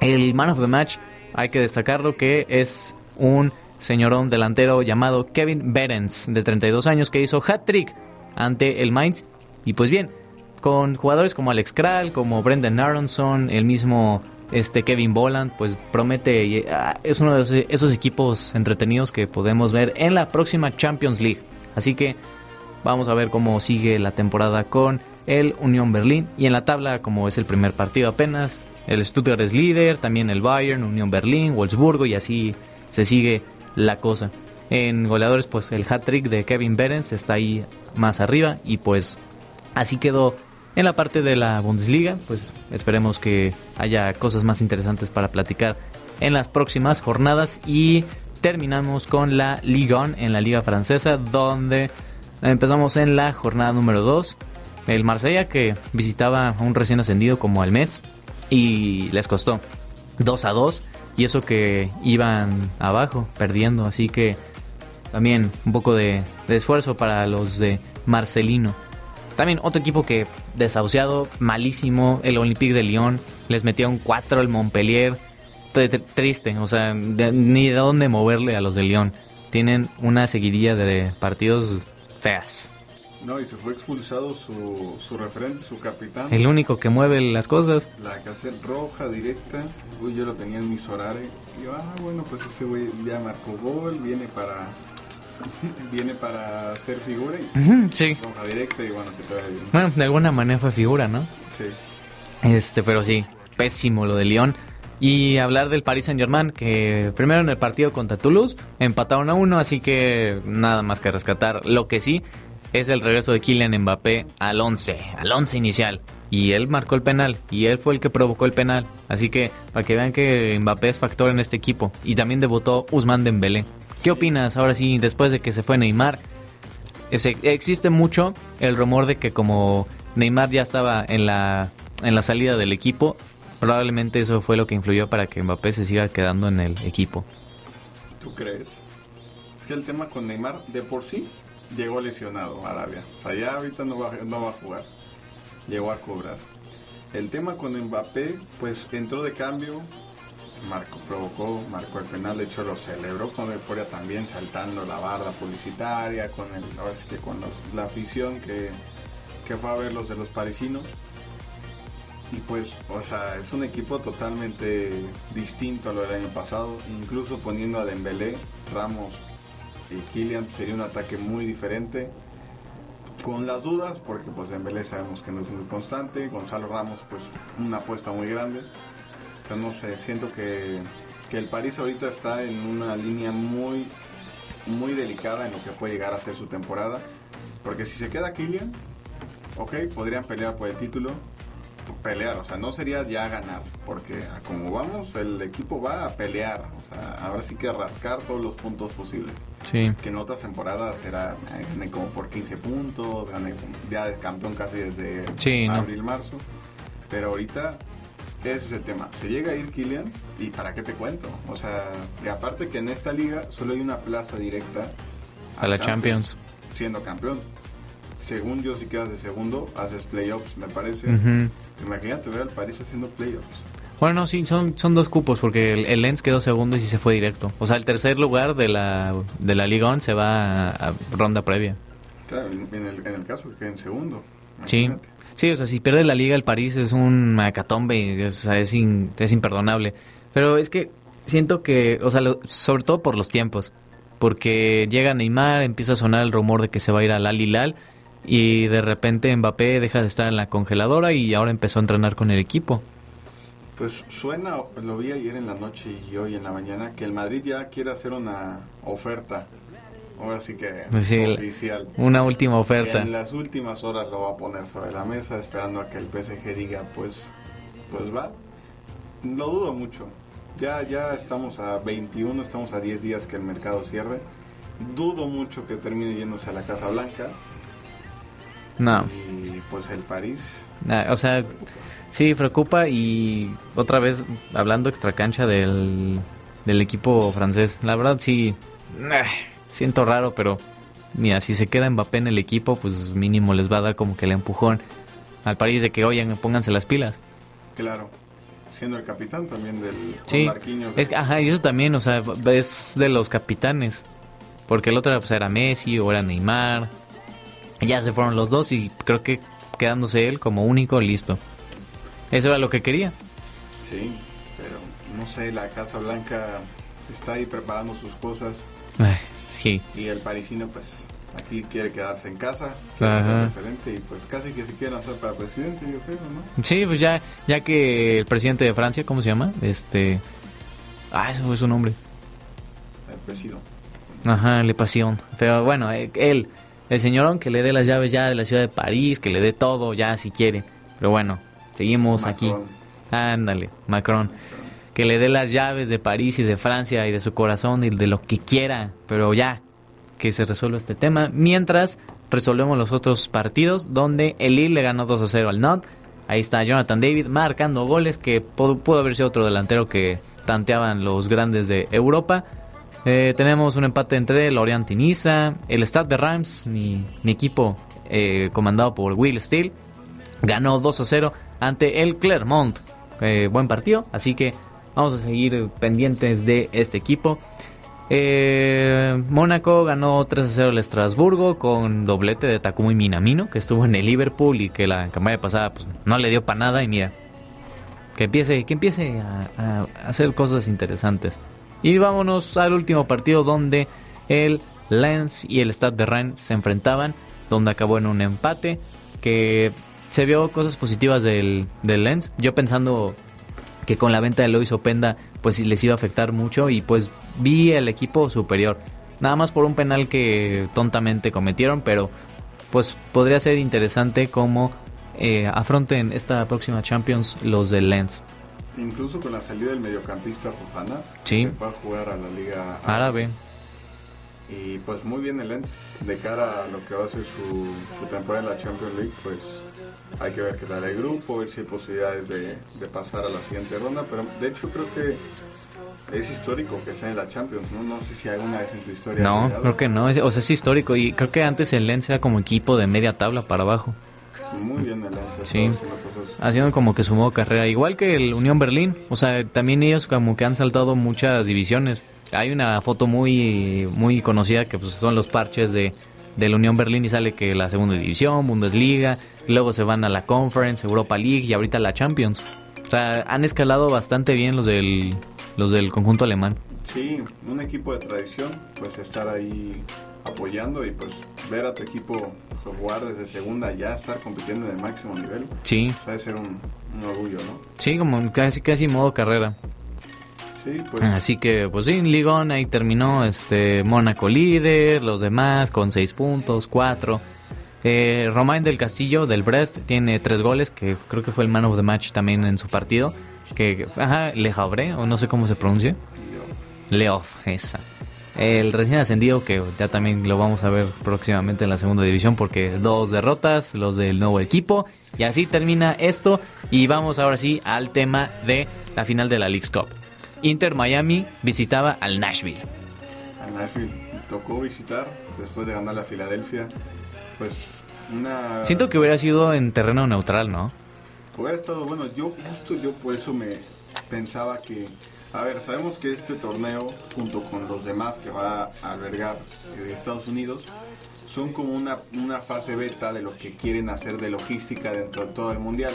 El man of the match, hay que destacarlo que es un señorón delantero llamado Kevin Behrens, de 32 años, que hizo hat-trick ante el Mainz. Y pues bien, con jugadores como Alex Kral, como Brendan Aronson, el mismo este Kevin Boland, pues promete, y, ah, es uno de esos equipos entretenidos que podemos ver en la próxima Champions League. Así que Vamos a ver cómo sigue la temporada con el Unión Berlín. Y en la tabla, como es el primer partido apenas, el Stuttgart es líder, también el Bayern, Unión Berlín, Wolfsburgo y así se sigue la cosa. En goleadores, pues el hat-trick de Kevin Behrens está ahí más arriba y pues así quedó en la parte de la Bundesliga. Pues esperemos que haya cosas más interesantes para platicar en las próximas jornadas y terminamos con la Ligue 1 en la liga francesa donde Empezamos en la jornada número 2. El Marsella que visitaba a un recién ascendido como el Metz y les costó 2 a 2 y eso que iban abajo perdiendo, así que también un poco de, esfuerzo para los de Marcelino. También otro equipo que desahuciado, malísimo, el Olympique de Lyon, les metió un 4 el Montpellier, Tr- tr- triste, o sea, ni de dónde moverle a los de Lyon. Tienen una seguidilla de partidos feas. No, y se fue expulsado su, su referente, su capitán. El único que mueve las cosas. La cassette roja directa. Uy, yo lo tenía en mis horarios. Y yo, ah, bueno, pues este güey ya marcó gol, viene para. viene para hacer figura y Sí. roja directa y bueno, que bien. Bueno, de alguna manera fue figura, ¿no? Sí. Este, pero sí, pésimo lo de Lyon. Y hablar del Paris Saint Germain, que primero en el partido contra Toulouse empataron a uno, así que nada más que rescatar. Lo que sí es el regreso de Kylian Mbappé al 11, al 11 inicial. Y él marcó el penal, y él fue el que provocó el penal. Así que para que vean que Mbappé es factor en este equipo. Y también debutó Usman Dembélé. ¿Qué opinas ahora sí, después de que se fue Neymar? Existe mucho el rumor de que como Neymar ya estaba en la, en la salida del equipo, probablemente eso fue lo que influyó para que Mbappé se siga quedando en el equipo. ¿Tú crees? Es que el tema con Neymar, de por sí, llegó lesionado a Arabia. O sea, ya ahorita no va, no va a jugar. Llegó a cobrar. El tema con Mbappé, pues entró de cambio, marcó, provocó, marcó el penal, de hecho lo celebró con euforia también, saltando la barda publicitaria, con el, ahora sí que con los- la afición que, que fue a ver los de los parisinos. Y pues, o sea, es un equipo totalmente distinto a lo del año pasado. Incluso poniendo a Dembélé, Ramos y Kylian sería un ataque muy diferente. con las dudas, porque pues Dembélé sabemos que no es muy constante, Gonzalo Ramos pues una apuesta muy grande, pero no sé, siento que, que el París ahorita está en una línea muy, muy delicada en lo que puede llegar a ser su temporada, porque si se queda Kylian, ok, podrían pelear por el título, pelear, o sea, no sería ya ganar, porque como vamos, el equipo va a pelear, o sea, ahora sí que rascar todos los puntos posibles. Sí. Que en otras temporadas era gané como por 15 puntos, gané ya de campeón casi desde Sí, no. abril, marzo. Pero ahorita ese es el tema. Se llega a ir Kylian y para qué te cuento. O sea, y aparte que en esta liga solo hay una plaza directa A la Champions. siendo campeón. Según yo, si quedas de segundo, haces playoffs, me parece. Ujú. Imagínate ver al París haciendo playoffs. Bueno, no, sí, son, son dos cupos porque el, el Lens quedó segundo y sí se fue directo. O sea, el tercer lugar de la, de la Liga 1 se va a, a ronda previa. Claro, en el, en el caso que en segundo. Sí. imagínate. Sí, o sea, si pierde la liga el París es un acatombe, o sea, es, in- es imperdonable. Pero es que siento que, o sea, lo- sobre todo por los tiempos, porque llega Neymar, empieza a sonar el rumor de que se va a ir al Al Hilal y de repente Mbappé deja de estar en la congeladora y ahora empezó a entrenar con el equipo. Pues suena, lo vi ayer en la noche y hoy en la mañana, que el Madrid ya quiere hacer una oferta. Ahora sí que Pues sí, oficial. Una última oferta. En las últimas horas lo va a poner sobre la mesa, esperando a que el PSG diga, pues, pues va. Lo dudo mucho. Ya, ya estamos a 21, estamos a 10 días que el mercado cierre. Dudo mucho que termine yéndose a la Casa Blanca. No. Y pues el París. Ah, o sea, sí, preocupa y otra vez hablando extracancha del, del equipo francés. La verdad sí, ah, siento raro, pero mira, si se queda Mbappé en el equipo, pues mínimo les va a dar como que el empujón al París de que, oigan, pónganse las pilas. Claro, siendo el capitán también del Sí, Marquinhos. es que, ajá, y eso también, o sea, es de los capitanes. Porque el otro pues, era Messi o era Neymar. Ya se fueron los dos y creo que quedándose él como único, listo. Eso era lo que quería. Sí, pero no sé, la Casa Blanca está ahí preparando sus cosas Ay, sí. y el parisino pues aquí quiere quedarse en casa, quiere ser referente y pues casi que se quiere lanzar para presidente, yo creo, ¿no? Sí, pues ya, ya que el presidente de Francia, ¿cómo se llama? Este. Ah, ese fue su nombre. El presido. Ajá, Le Pasión. Pero bueno, eh, él, el señorón que le dé las llaves ya de la ciudad de París, que le dé todo ya si quiere. Pero bueno, seguimos aquí. Ándale, Macron. Que le dé las llaves de París y de Francia y de su corazón y de lo que quiera. Pero ya, que se resuelva este tema. Mientras resolvemos los otros partidos, donde el Lille le ganó 2 a 0 al Nantes. Ahí está Jonathan David marcando goles, que pudo, pudo haber sido otro delantero que tanteaban los grandes de Europa. Eh, tenemos un empate entre Lorient y Niza. El Stade de Reims, mi, equipo eh, comandado por Will Steele, ganó 2 a 0 ante el Clermont. Eh, buen partido, así que vamos a seguir pendientes de este equipo. Mónaco ganó 3 a 0 al Estrasburgo con doblete de Takumi Minamino, que estuvo en el Liverpool y que la campaña pasada pues, no le dio para nada. Y mira, que empiece, que empiece a hacer cosas interesantes. Y vámonos al último partido donde el Lens y el Stade de Rennes se enfrentaban, donde acabó en un empate, que se vio cosas positivas del, del Lens. Yo pensando que con la venta de Lois Openda pues les iba a afectar mucho y pues vi el equipo superior. Nada más por un penal que tontamente cometieron, pero pues podría ser interesante cómo eh, afronten esta próxima Champions los del Lens. Incluso con la salida del mediocampista Fofana, Sí. se fue a jugar a la Liga Árabe. Y pues muy bien el Lens, de cara a lo que va a ser su, su temporada en la Champions League, pues hay que ver qué tal el grupo, ver si hay posibilidades de, de pasar a la siguiente ronda, pero de hecho creo que es histórico que esté en la Champions, ¿no? No sé si alguna vez en su historia... No, creo que no. O sea, es histórico y creo que antes el Lens era como equipo de media tabla para abajo. Muy bien el Lens, ha Sí. haciendo como que su modo carrera, igual que el Unión Berlín. O sea, también ellos como que han saltado muchas divisiones. Hay una foto muy muy conocida que pues, son los parches de del Unión Berlín y sale que la segunda división, Bundesliga, y luego se van a la Conference, Europa League y ahorita la Champions. O sea, han escalado bastante bien los del los del conjunto alemán. Sí, un equipo de tradición, pues estar ahí apoyando y pues ver a tu equipo jugar desde segunda ya estar compitiendo en el máximo nivel, Sí, debe ser un, un orgullo, ¿no? sí, como casi casi modo carrera. Sí, pues Así que, pues sí, Ligón ahí terminó, este, Mónaco líder, los demás con 6 puntos, 4. Eh, Romain del Castillo del Brest tiene 3 goles, que creo que fue el man of the match también en su partido. Que, ajá, Le Havre, o no sé cómo se pronuncia. Leof, esa. El recién ascendido, que ya también lo vamos a ver próximamente en la segunda división, porque dos derrotas, los del nuevo equipo. Y así termina esto. Y vamos ahora sí al tema de la final de la League's Cup. Inter Miami visitaba al Nashville. a Nashville tocó visitar después de ganar a Filadelfia, pues una... Siento que hubiera sido en terreno neutral, ¿no? Hubiera estado bueno, yo justo yo por eso me pensaba que, a ver, sabemos que este torneo, junto con los demás que va a albergar eh, Estados Unidos, son como una, una fase beta de lo que quieren hacer de logística dentro de todo el mundial.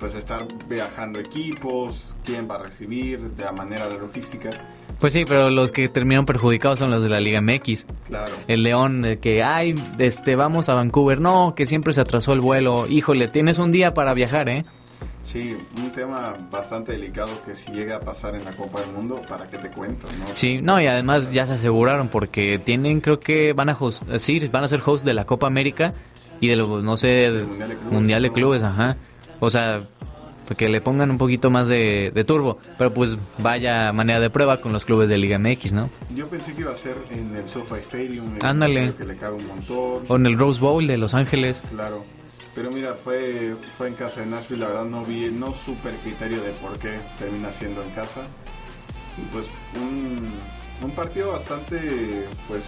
Pues estar viajando equipos, quién va a recibir, de la manera de logística. Pues sí, pero los que terminaron perjudicados son los de la Liga MX. Claro. El León, que, ay, este, vamos a Vancouver. No, que siempre se atrasó el vuelo. Híjole, tienes un día para viajar, ¿eh? Sí, un tema bastante delicado que si llega a pasar en la Copa del Mundo, ¿para qué te cuento? ¿no? Sí, no, y además ya se aseguraron porque tienen, creo que van a host, sí, van a ser host de la Copa América y de los, no sé, Mundial de Clubes, Mundial de ¿no? Clubes, ajá. O sea, que le pongan un poquito más de, de turbo, pero pues vaya manera de prueba con los clubes de Liga MX, ¿no? Yo pensé que iba a ser en el SoFi Stadium, Ándale. que le cabe un montón. O en el Rose Bowl de Los Ángeles. Claro. Pero mira, fue, fue en casa de Nashville, la verdad no vi, no supe el criterio de por qué termina siendo en casa. Y pues un, un partido bastante, pues,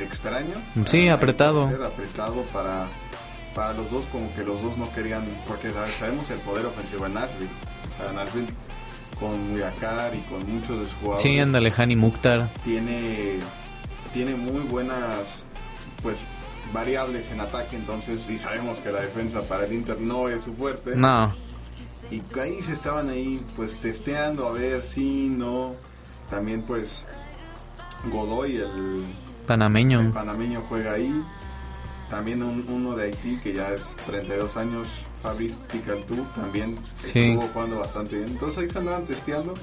extraño. Sí, apretado. Ser apretado para, para los dos, como que los dos no querían, porque ¿sabes? sabemos el poder ofensivo de Nashville. O sea, Nashville con Muyakar y con muchos de sus jugadores Sí, ándale, Hani Mukhtar. tiene, tiene muy buenas pues variables en ataque entonces y sabemos que la defensa para el Inter no es su fuerte. No, y ahí se estaban ahí pues testeando a ver si no también pues Godoy el, panameño. el panameño juega ahí. También un- uno de Haití que ya es 32 años Fabrice Picantú también Sí. estuvo jugando bastante bien. Entonces ahí se andaban testeando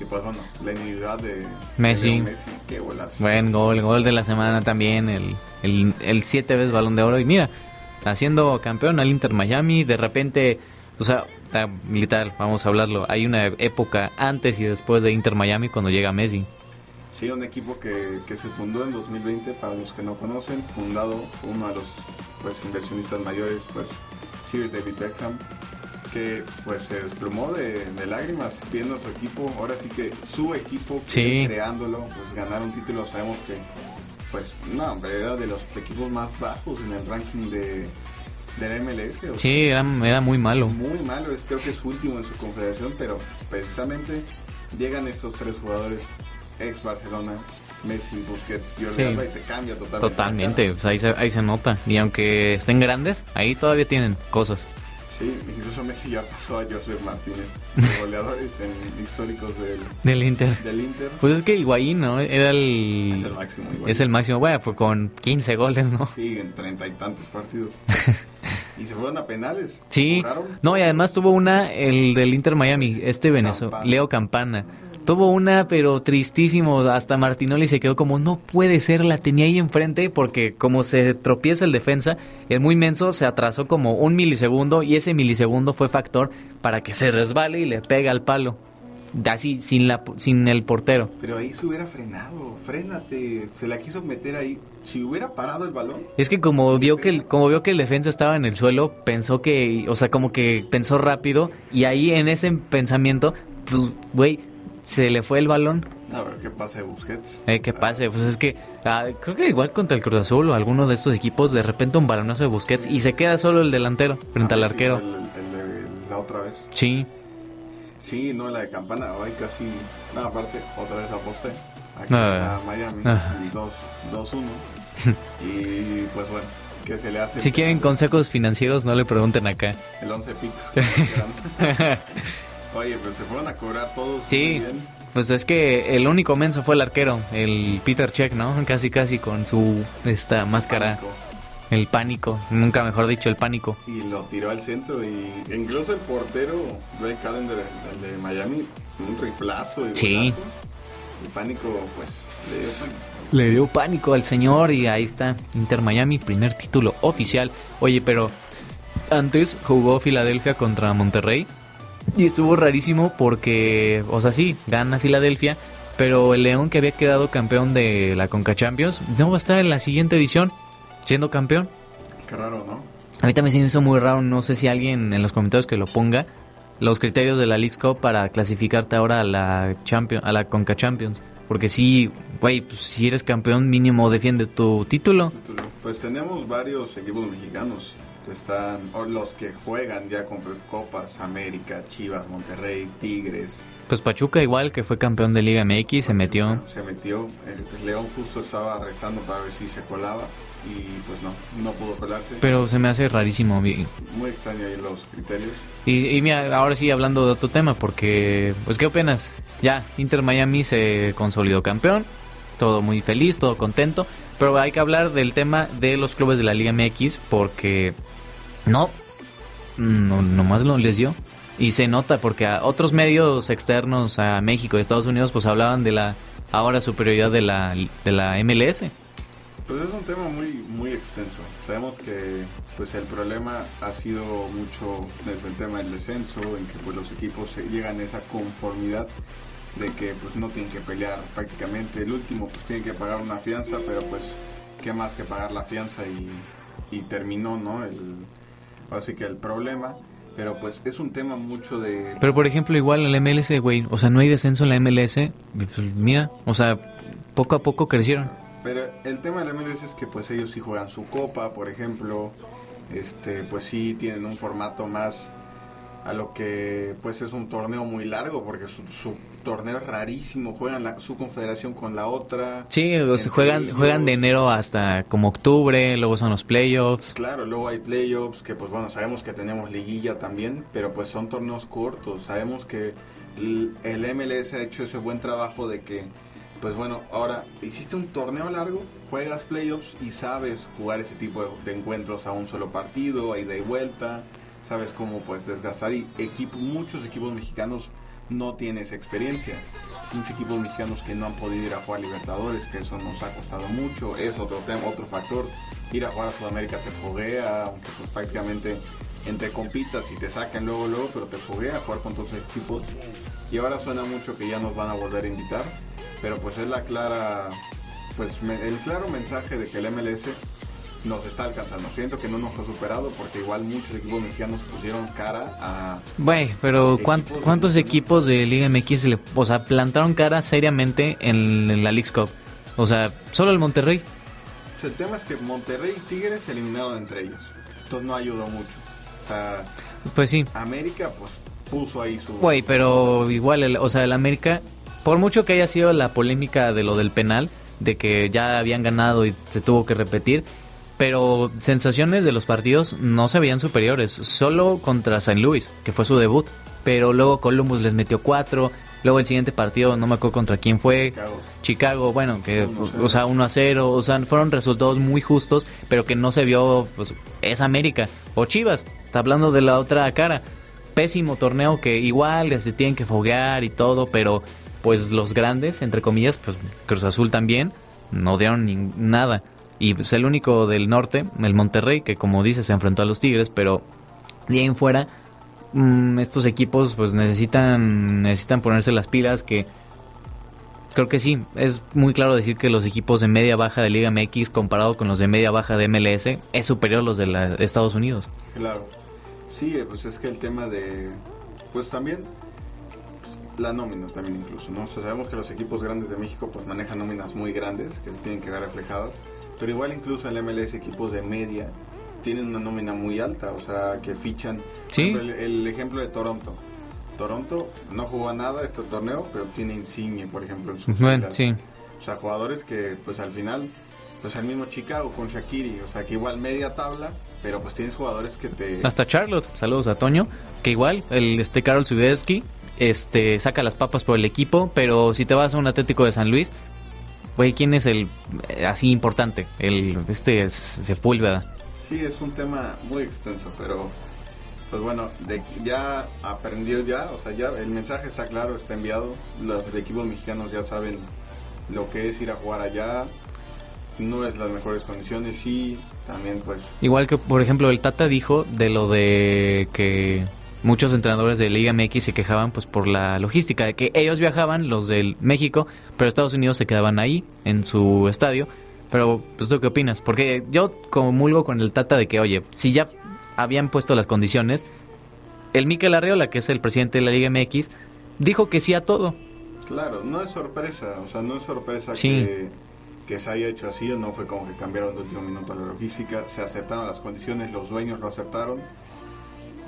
y pues bueno la inmunidad de Messi. Messi qué golazo Buen gol, gol de la semana también, el, el, el siete veces balón de oro. Y mira, haciendo campeón al Inter Miami, de repente, o sea, ta- literal, vamos a hablarlo, hay una época antes y después de Inter Miami cuando llega Messi. Sí, un equipo que, que se fundó en 2020, para los que no conocen, fundado por uno de los pues, inversionistas mayores, pues Sir David Beckham, que pues se desplomó de, de lágrimas viendo a su equipo, ahora sí que su equipo, Sí. creándolo, pues ganar un título, sabemos que pues no, hombre, era de los equipos más bajos en el ranking de, del MLS. o sea, Sí, era, era muy malo. muy malo, es, creo que es último en su confederación, pero precisamente llegan estos tres jugadores ex Barcelona, Messi, Busquets, Jordi Sí. Y te cambia totalmente. Totalmente, sea, ahí, se, ahí se nota. Y aunque estén grandes, ahí todavía tienen cosas. Sí, incluso Messi ya pasó a Joseph Martínez, goleadores en históricos del, Del Inter. del Inter. Pues es que Higuaín, ¿no? Era el... es el máximo. Es el máximo, bueno, fue con 15 goles, ¿no? Sí, en treinta y tantos partidos. y se fueron a penales. Sí, Cobraron. no, y además tuvo una, el del Inter Miami, este venezolano. Leo Campana. Tuvo una, pero tristísimo. Hasta Martinoli se quedó como, no puede ser, la tenía ahí enfrente, porque como se tropieza el defensa, el muy menso se atrasó como un milisegundo, y ese milisegundo fue factor para que se resbale y le pega al palo. Así, sin, la, sin el portero. Pero ahí se hubiera frenado, frénate. Se la quiso meter ahí. Si hubiera parado el balón, Es que como vio que el, como vio que el defensa estaba en el suelo, pensó que, o sea, como que pensó rápido y ahí en ese pensamiento, pues, güey, se le fue el balón. a ver qué pasa de Busquets. Eh, que pase, pues es que ah, creo que igual contra el Cruz Azul o alguno de estos equipos, de repente un balonazo de Busquets y se queda solo el delantero frente al Ah, sí, arquero. El, el de la otra vez. Sí, Sí, no, la de Campana, ay, casi. No, aparte, otra vez aposté. Aquí Ah. a Miami, Ah. y 2-1. y pues bueno, que se le hace. si quieren consejos financieros no le pregunten acá. El 11 picks. Oye, pero se fueron a cobrar todos. Sí. muy bien. Pues es que el único menso fue el arquero, el Peter Check, ¿no? Casi casi con su esta máscara, Pánico. el pánico, nunca mejor dicho, el pánico. Y lo tiró al centro y incluso el portero, Ray Callender, el de Miami, un riflazo y Sí. golazo. El pánico, pues, le dio pánico. Le dio pánico al señor y ahí está Inter Miami, primer título oficial. Oye, pero antes jugó Filadelfia contra Monterrey y estuvo rarísimo porque, o sea, sí, gana Filadelfia, pero el León que había quedado campeón de la Conca Champions no va a estar en la siguiente edición siendo campeón. Qué raro, ¿no? A mí también se me hizo muy raro, no sé si alguien en los comentarios que lo ponga, los criterios de la League Cup para clasificarte ahora a la Champion, a la Conca Champions. Porque sí, güey, pues, si eres campeón mínimo defiende tu. Título. Pues tenemos varios equipos mexicanos. Están o los que juegan ya con Copas, América, Chivas, Monterrey, Tigres. Pues Pachuca igual que fue campeón de Liga MX se metió. Se metió. El León justo estaba rezando para ver si se colaba. Y pues no, no pudo colarse. Pero se me hace rarísimo. Muy extraño ahí los criterios. Y, y mira, ahora sí hablando de otro tema, porque, pues, ¿qué opinas? Ya, Inter Miami se consolidó campeón, todo muy feliz, todo contento, pero hay que hablar del tema de los clubes de la Liga MX, porque no, no nomás lo les dio. Y se nota porque a otros medios externos a México y Estados Unidos, pues hablaban de la ahora superioridad de la, de la MLS. Pues es un tema muy muy extenso. Sabemos que pues el problema ha sido mucho desde el tema del descenso, en que pues los equipos llegan a esa conformidad de que pues no tienen que pelear prácticamente. El último pues tiene que pagar una fianza, pero pues qué más que pagar la fianza y, y terminó, ¿no? El, así que el problema, pero pues es un tema mucho de Pero por ejemplo, igual en la MLS, güey, o sea, no hay descenso en la MLS, pues, mira, o sea, poco a poco crecieron. Pero el tema de la MLS es que pues ellos sí juegan su copa, por ejemplo, este pues sí tienen un formato más a lo que pues es un torneo muy largo porque su, su torneo es rarísimo, juegan la- su confederación con la otra. Sí, juegan, ellos. juegan de enero hasta como octubre, luego son los playoffs. Claro, luego hay playoffs que pues bueno, sabemos que tenemos liguilla también, pero pues son torneos cortos, sabemos que el el MLS ha hecho ese buen trabajo de que pues bueno, ahora hiciste un torneo largo, juegas playoffs y sabes jugar ese tipo de, de encuentros a un solo partido, a ida y vuelta, sabes cómo puedes desgastar y equipo, muchos equipos mexicanos no tienen esa experiencia. Muchos equipos mexicanos que no han podido ir a jugar Libertadores, que eso nos ha costado mucho, es otro tema, otro factor. Ir a jugar a Sudamérica te foguea, aunque pues prácticamente entre compitas y te sacan luego luego, pero te foguea jugar con todos los equipos. Y ahora suena mucho que ya nos van a volver a invitar, pero pues es la clara, pues el claro mensaje de que el MLS nos está alcanzando. Siento que no nos ha superado porque igual muchos equipos mexicanos pusieron cara a Güey, pero ¿cuán- Equipos ¿cuántos de- equipos de Liga MX le, o sea, plantaron cara seriamente en, en la League Cup? O sea, solo el Monterrey. El tema es que Monterrey y Tigres se eliminaron entre ellos. Entonces no ayudó mucho. O sea, Pues sí. América pues puso ahí su... Güey, pero igual, el- o sea, el América, por mucho que haya sido la polémica de lo del penal, de que ya habían ganado y se tuvo que repetir, pero sensaciones de los partidos no se veían superiores, solo contra San Luis, que fue su debut, pero luego Columbus les metió cuatro, luego el siguiente partido, no me acuerdo contra quién fue, Chicago. Chicago, bueno, que, 1-0. o sea, 1 a 0, o sea, fueron resultados muy justos, pero que no se vio, pues, es América. O Chivas, está hablando de la otra cara. Pésimo torneo que igual se tienen que foguear y todo, pero pues los grandes, entre comillas, pues Cruz Azul también, no dieron ni nada. Y pues el único del norte, el Monterrey, que como dice se enfrentó a los Tigres, pero de ahí en fuera, mm, estos equipos pues necesitan, necesitan ponerse las pilas que Creo que sí, es muy claro decir que los equipos de media baja de Liga MX comparado con los de media baja de MLS es superior a los de, la- Estados Unidos. Claro. Sí, eh, pues es que el tema de... Pues también... pues, la nómina también incluso, ¿no? O sea, sabemos que los equipos grandes de México pues manejan nóminas muy grandes que se tienen que ver reflejadas. Pero igual incluso en el MLS equipos de media tienen una nómina muy alta, o sea, que fichan... Sí. ejemplo, el, el ejemplo de Toronto. Toronto no jugó a nada este torneo, pero tiene Insigne, por ejemplo, en sus Bueno, sí. O sea, jugadores que pues al final, pues el mismo Chicago con Shakiri, o sea, que igual media tabla, pero pues tienes jugadores que te... Hasta Charlotte, saludos a Toño, que igual, el este Karol Swiderski, este, saca las papas por el equipo, pero si te vas a un Atlético de San Luis, güey, ¿quién es el eh, así importante? El, este es Sepúlveda. Sí, es un tema muy extenso, pero pues bueno, de, ya aprendió ya, o sea, ya el mensaje está claro, está enviado, los equipos mexicanos ya saben lo que es ir a jugar allá, no es las mejores condiciones y también pues... Igual que, por ejemplo, el Tata dijo de lo de que muchos entrenadores de Liga MX se quejaban pues por la logística, de que ellos viajaban, los del México, pero Estados Unidos se quedaban ahí, en su estadio. Pero, pues, ¿tú qué opinas? Porque yo comulgo con el Tata de que, oye, si ya habían puesto las condiciones, el Miquel Arreola, que es el presidente de la Liga MX, dijo que sí a todo. Claro, no es sorpresa, o sea, no es sorpresa que, que, se haya hecho así, no fue como que cambiaron de último minuto la logística, se aceptaron las condiciones, los dueños lo aceptaron,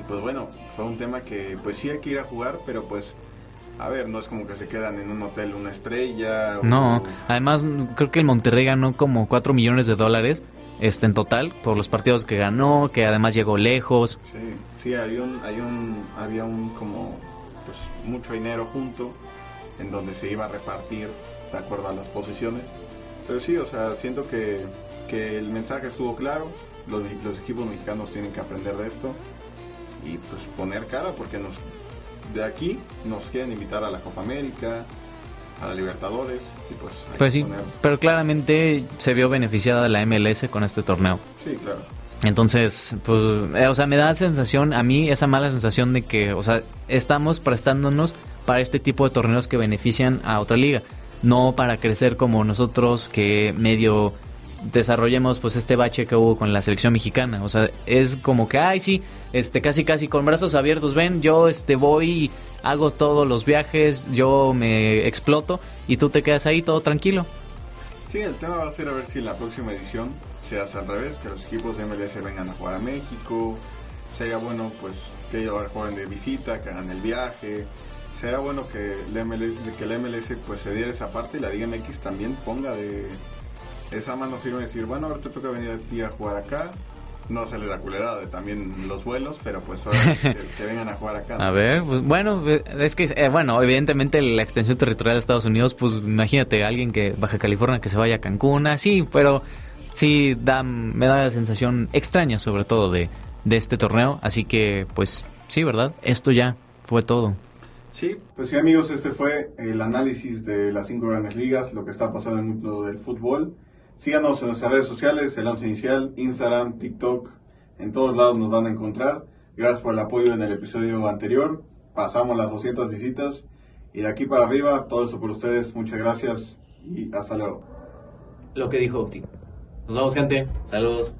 y pues bueno, fue un tema que pues sí hay que ir a jugar, pero pues a ver, no es como que se quedan en un hotel una estrella. No, además creo que el Monterrey ganó como 4 millones de dólares este, en total por los partidos que ganó, que además llegó lejos. Sí, sí, hay un, hay un, había un como pues, mucho dinero junto en donde se iba a repartir de acuerdo a las posiciones. Pero sí, o sea, siento que, que el mensaje estuvo claro, los, los equipos mexicanos tienen que aprender de esto y pues poner cara porque nos de aquí nos quieren invitar a la Copa América, a la Libertadores y pues... Pues sí, pero claramente se vio beneficiada la MLS con este torneo. Sí, claro. Entonces, pues, eh, o sea, me da la sensación, a mí esa mala sensación de que, o sea, estamos prestándonos para este tipo de torneos que benefician a otra liga, no para crecer como nosotros que medio desarrollemos pues este bache que hubo con la selección mexicana. O sea, es como que, ay, sí, este, casi casi con brazos abiertos, ven, yo este voy, hago todos los viajes, yo me exploto y tú te quedas ahí todo tranquilo. Sí, el tema va a ser a ver si en la próxima edición se hace al revés, que los equipos de MLS vengan a jugar a México. Sería bueno pues que ellos jueguen de visita, que hagan el viaje. Sería bueno que el MLS, que el MLS pues se diera esa parte y la Liga MX también ponga de esa mano firme decir, bueno, ahora te toca venir a ti a jugar acá. No sale la culerada de también los vuelos, pero pues ahora que, vengan a jugar acá. A ver, pues, bueno, es que, eh, bueno, evidentemente la extensión territorial de Estados Unidos, pues imagínate alguien que Baja California que se vaya a Cancún, así, pero sí da, me da la sensación extraña sobre todo de, de este torneo, así que pues sí, ¿verdad? Esto ya fue todo. Sí, pues sí amigos, este fue el análisis de las cinco grandes ligas, lo que está pasando en el mundo del fútbol. Síganos en nuestras redes sociales, el once inicial, Instagram, TikTok, en todos lados nos van a encontrar. Gracias por el apoyo en el episodio anterior. Pasamos las 200 visitas y de aquí para arriba, todo eso por ustedes. Muchas gracias y hasta luego. Lo que dijo Opti. Nos vemos gente. Saludos.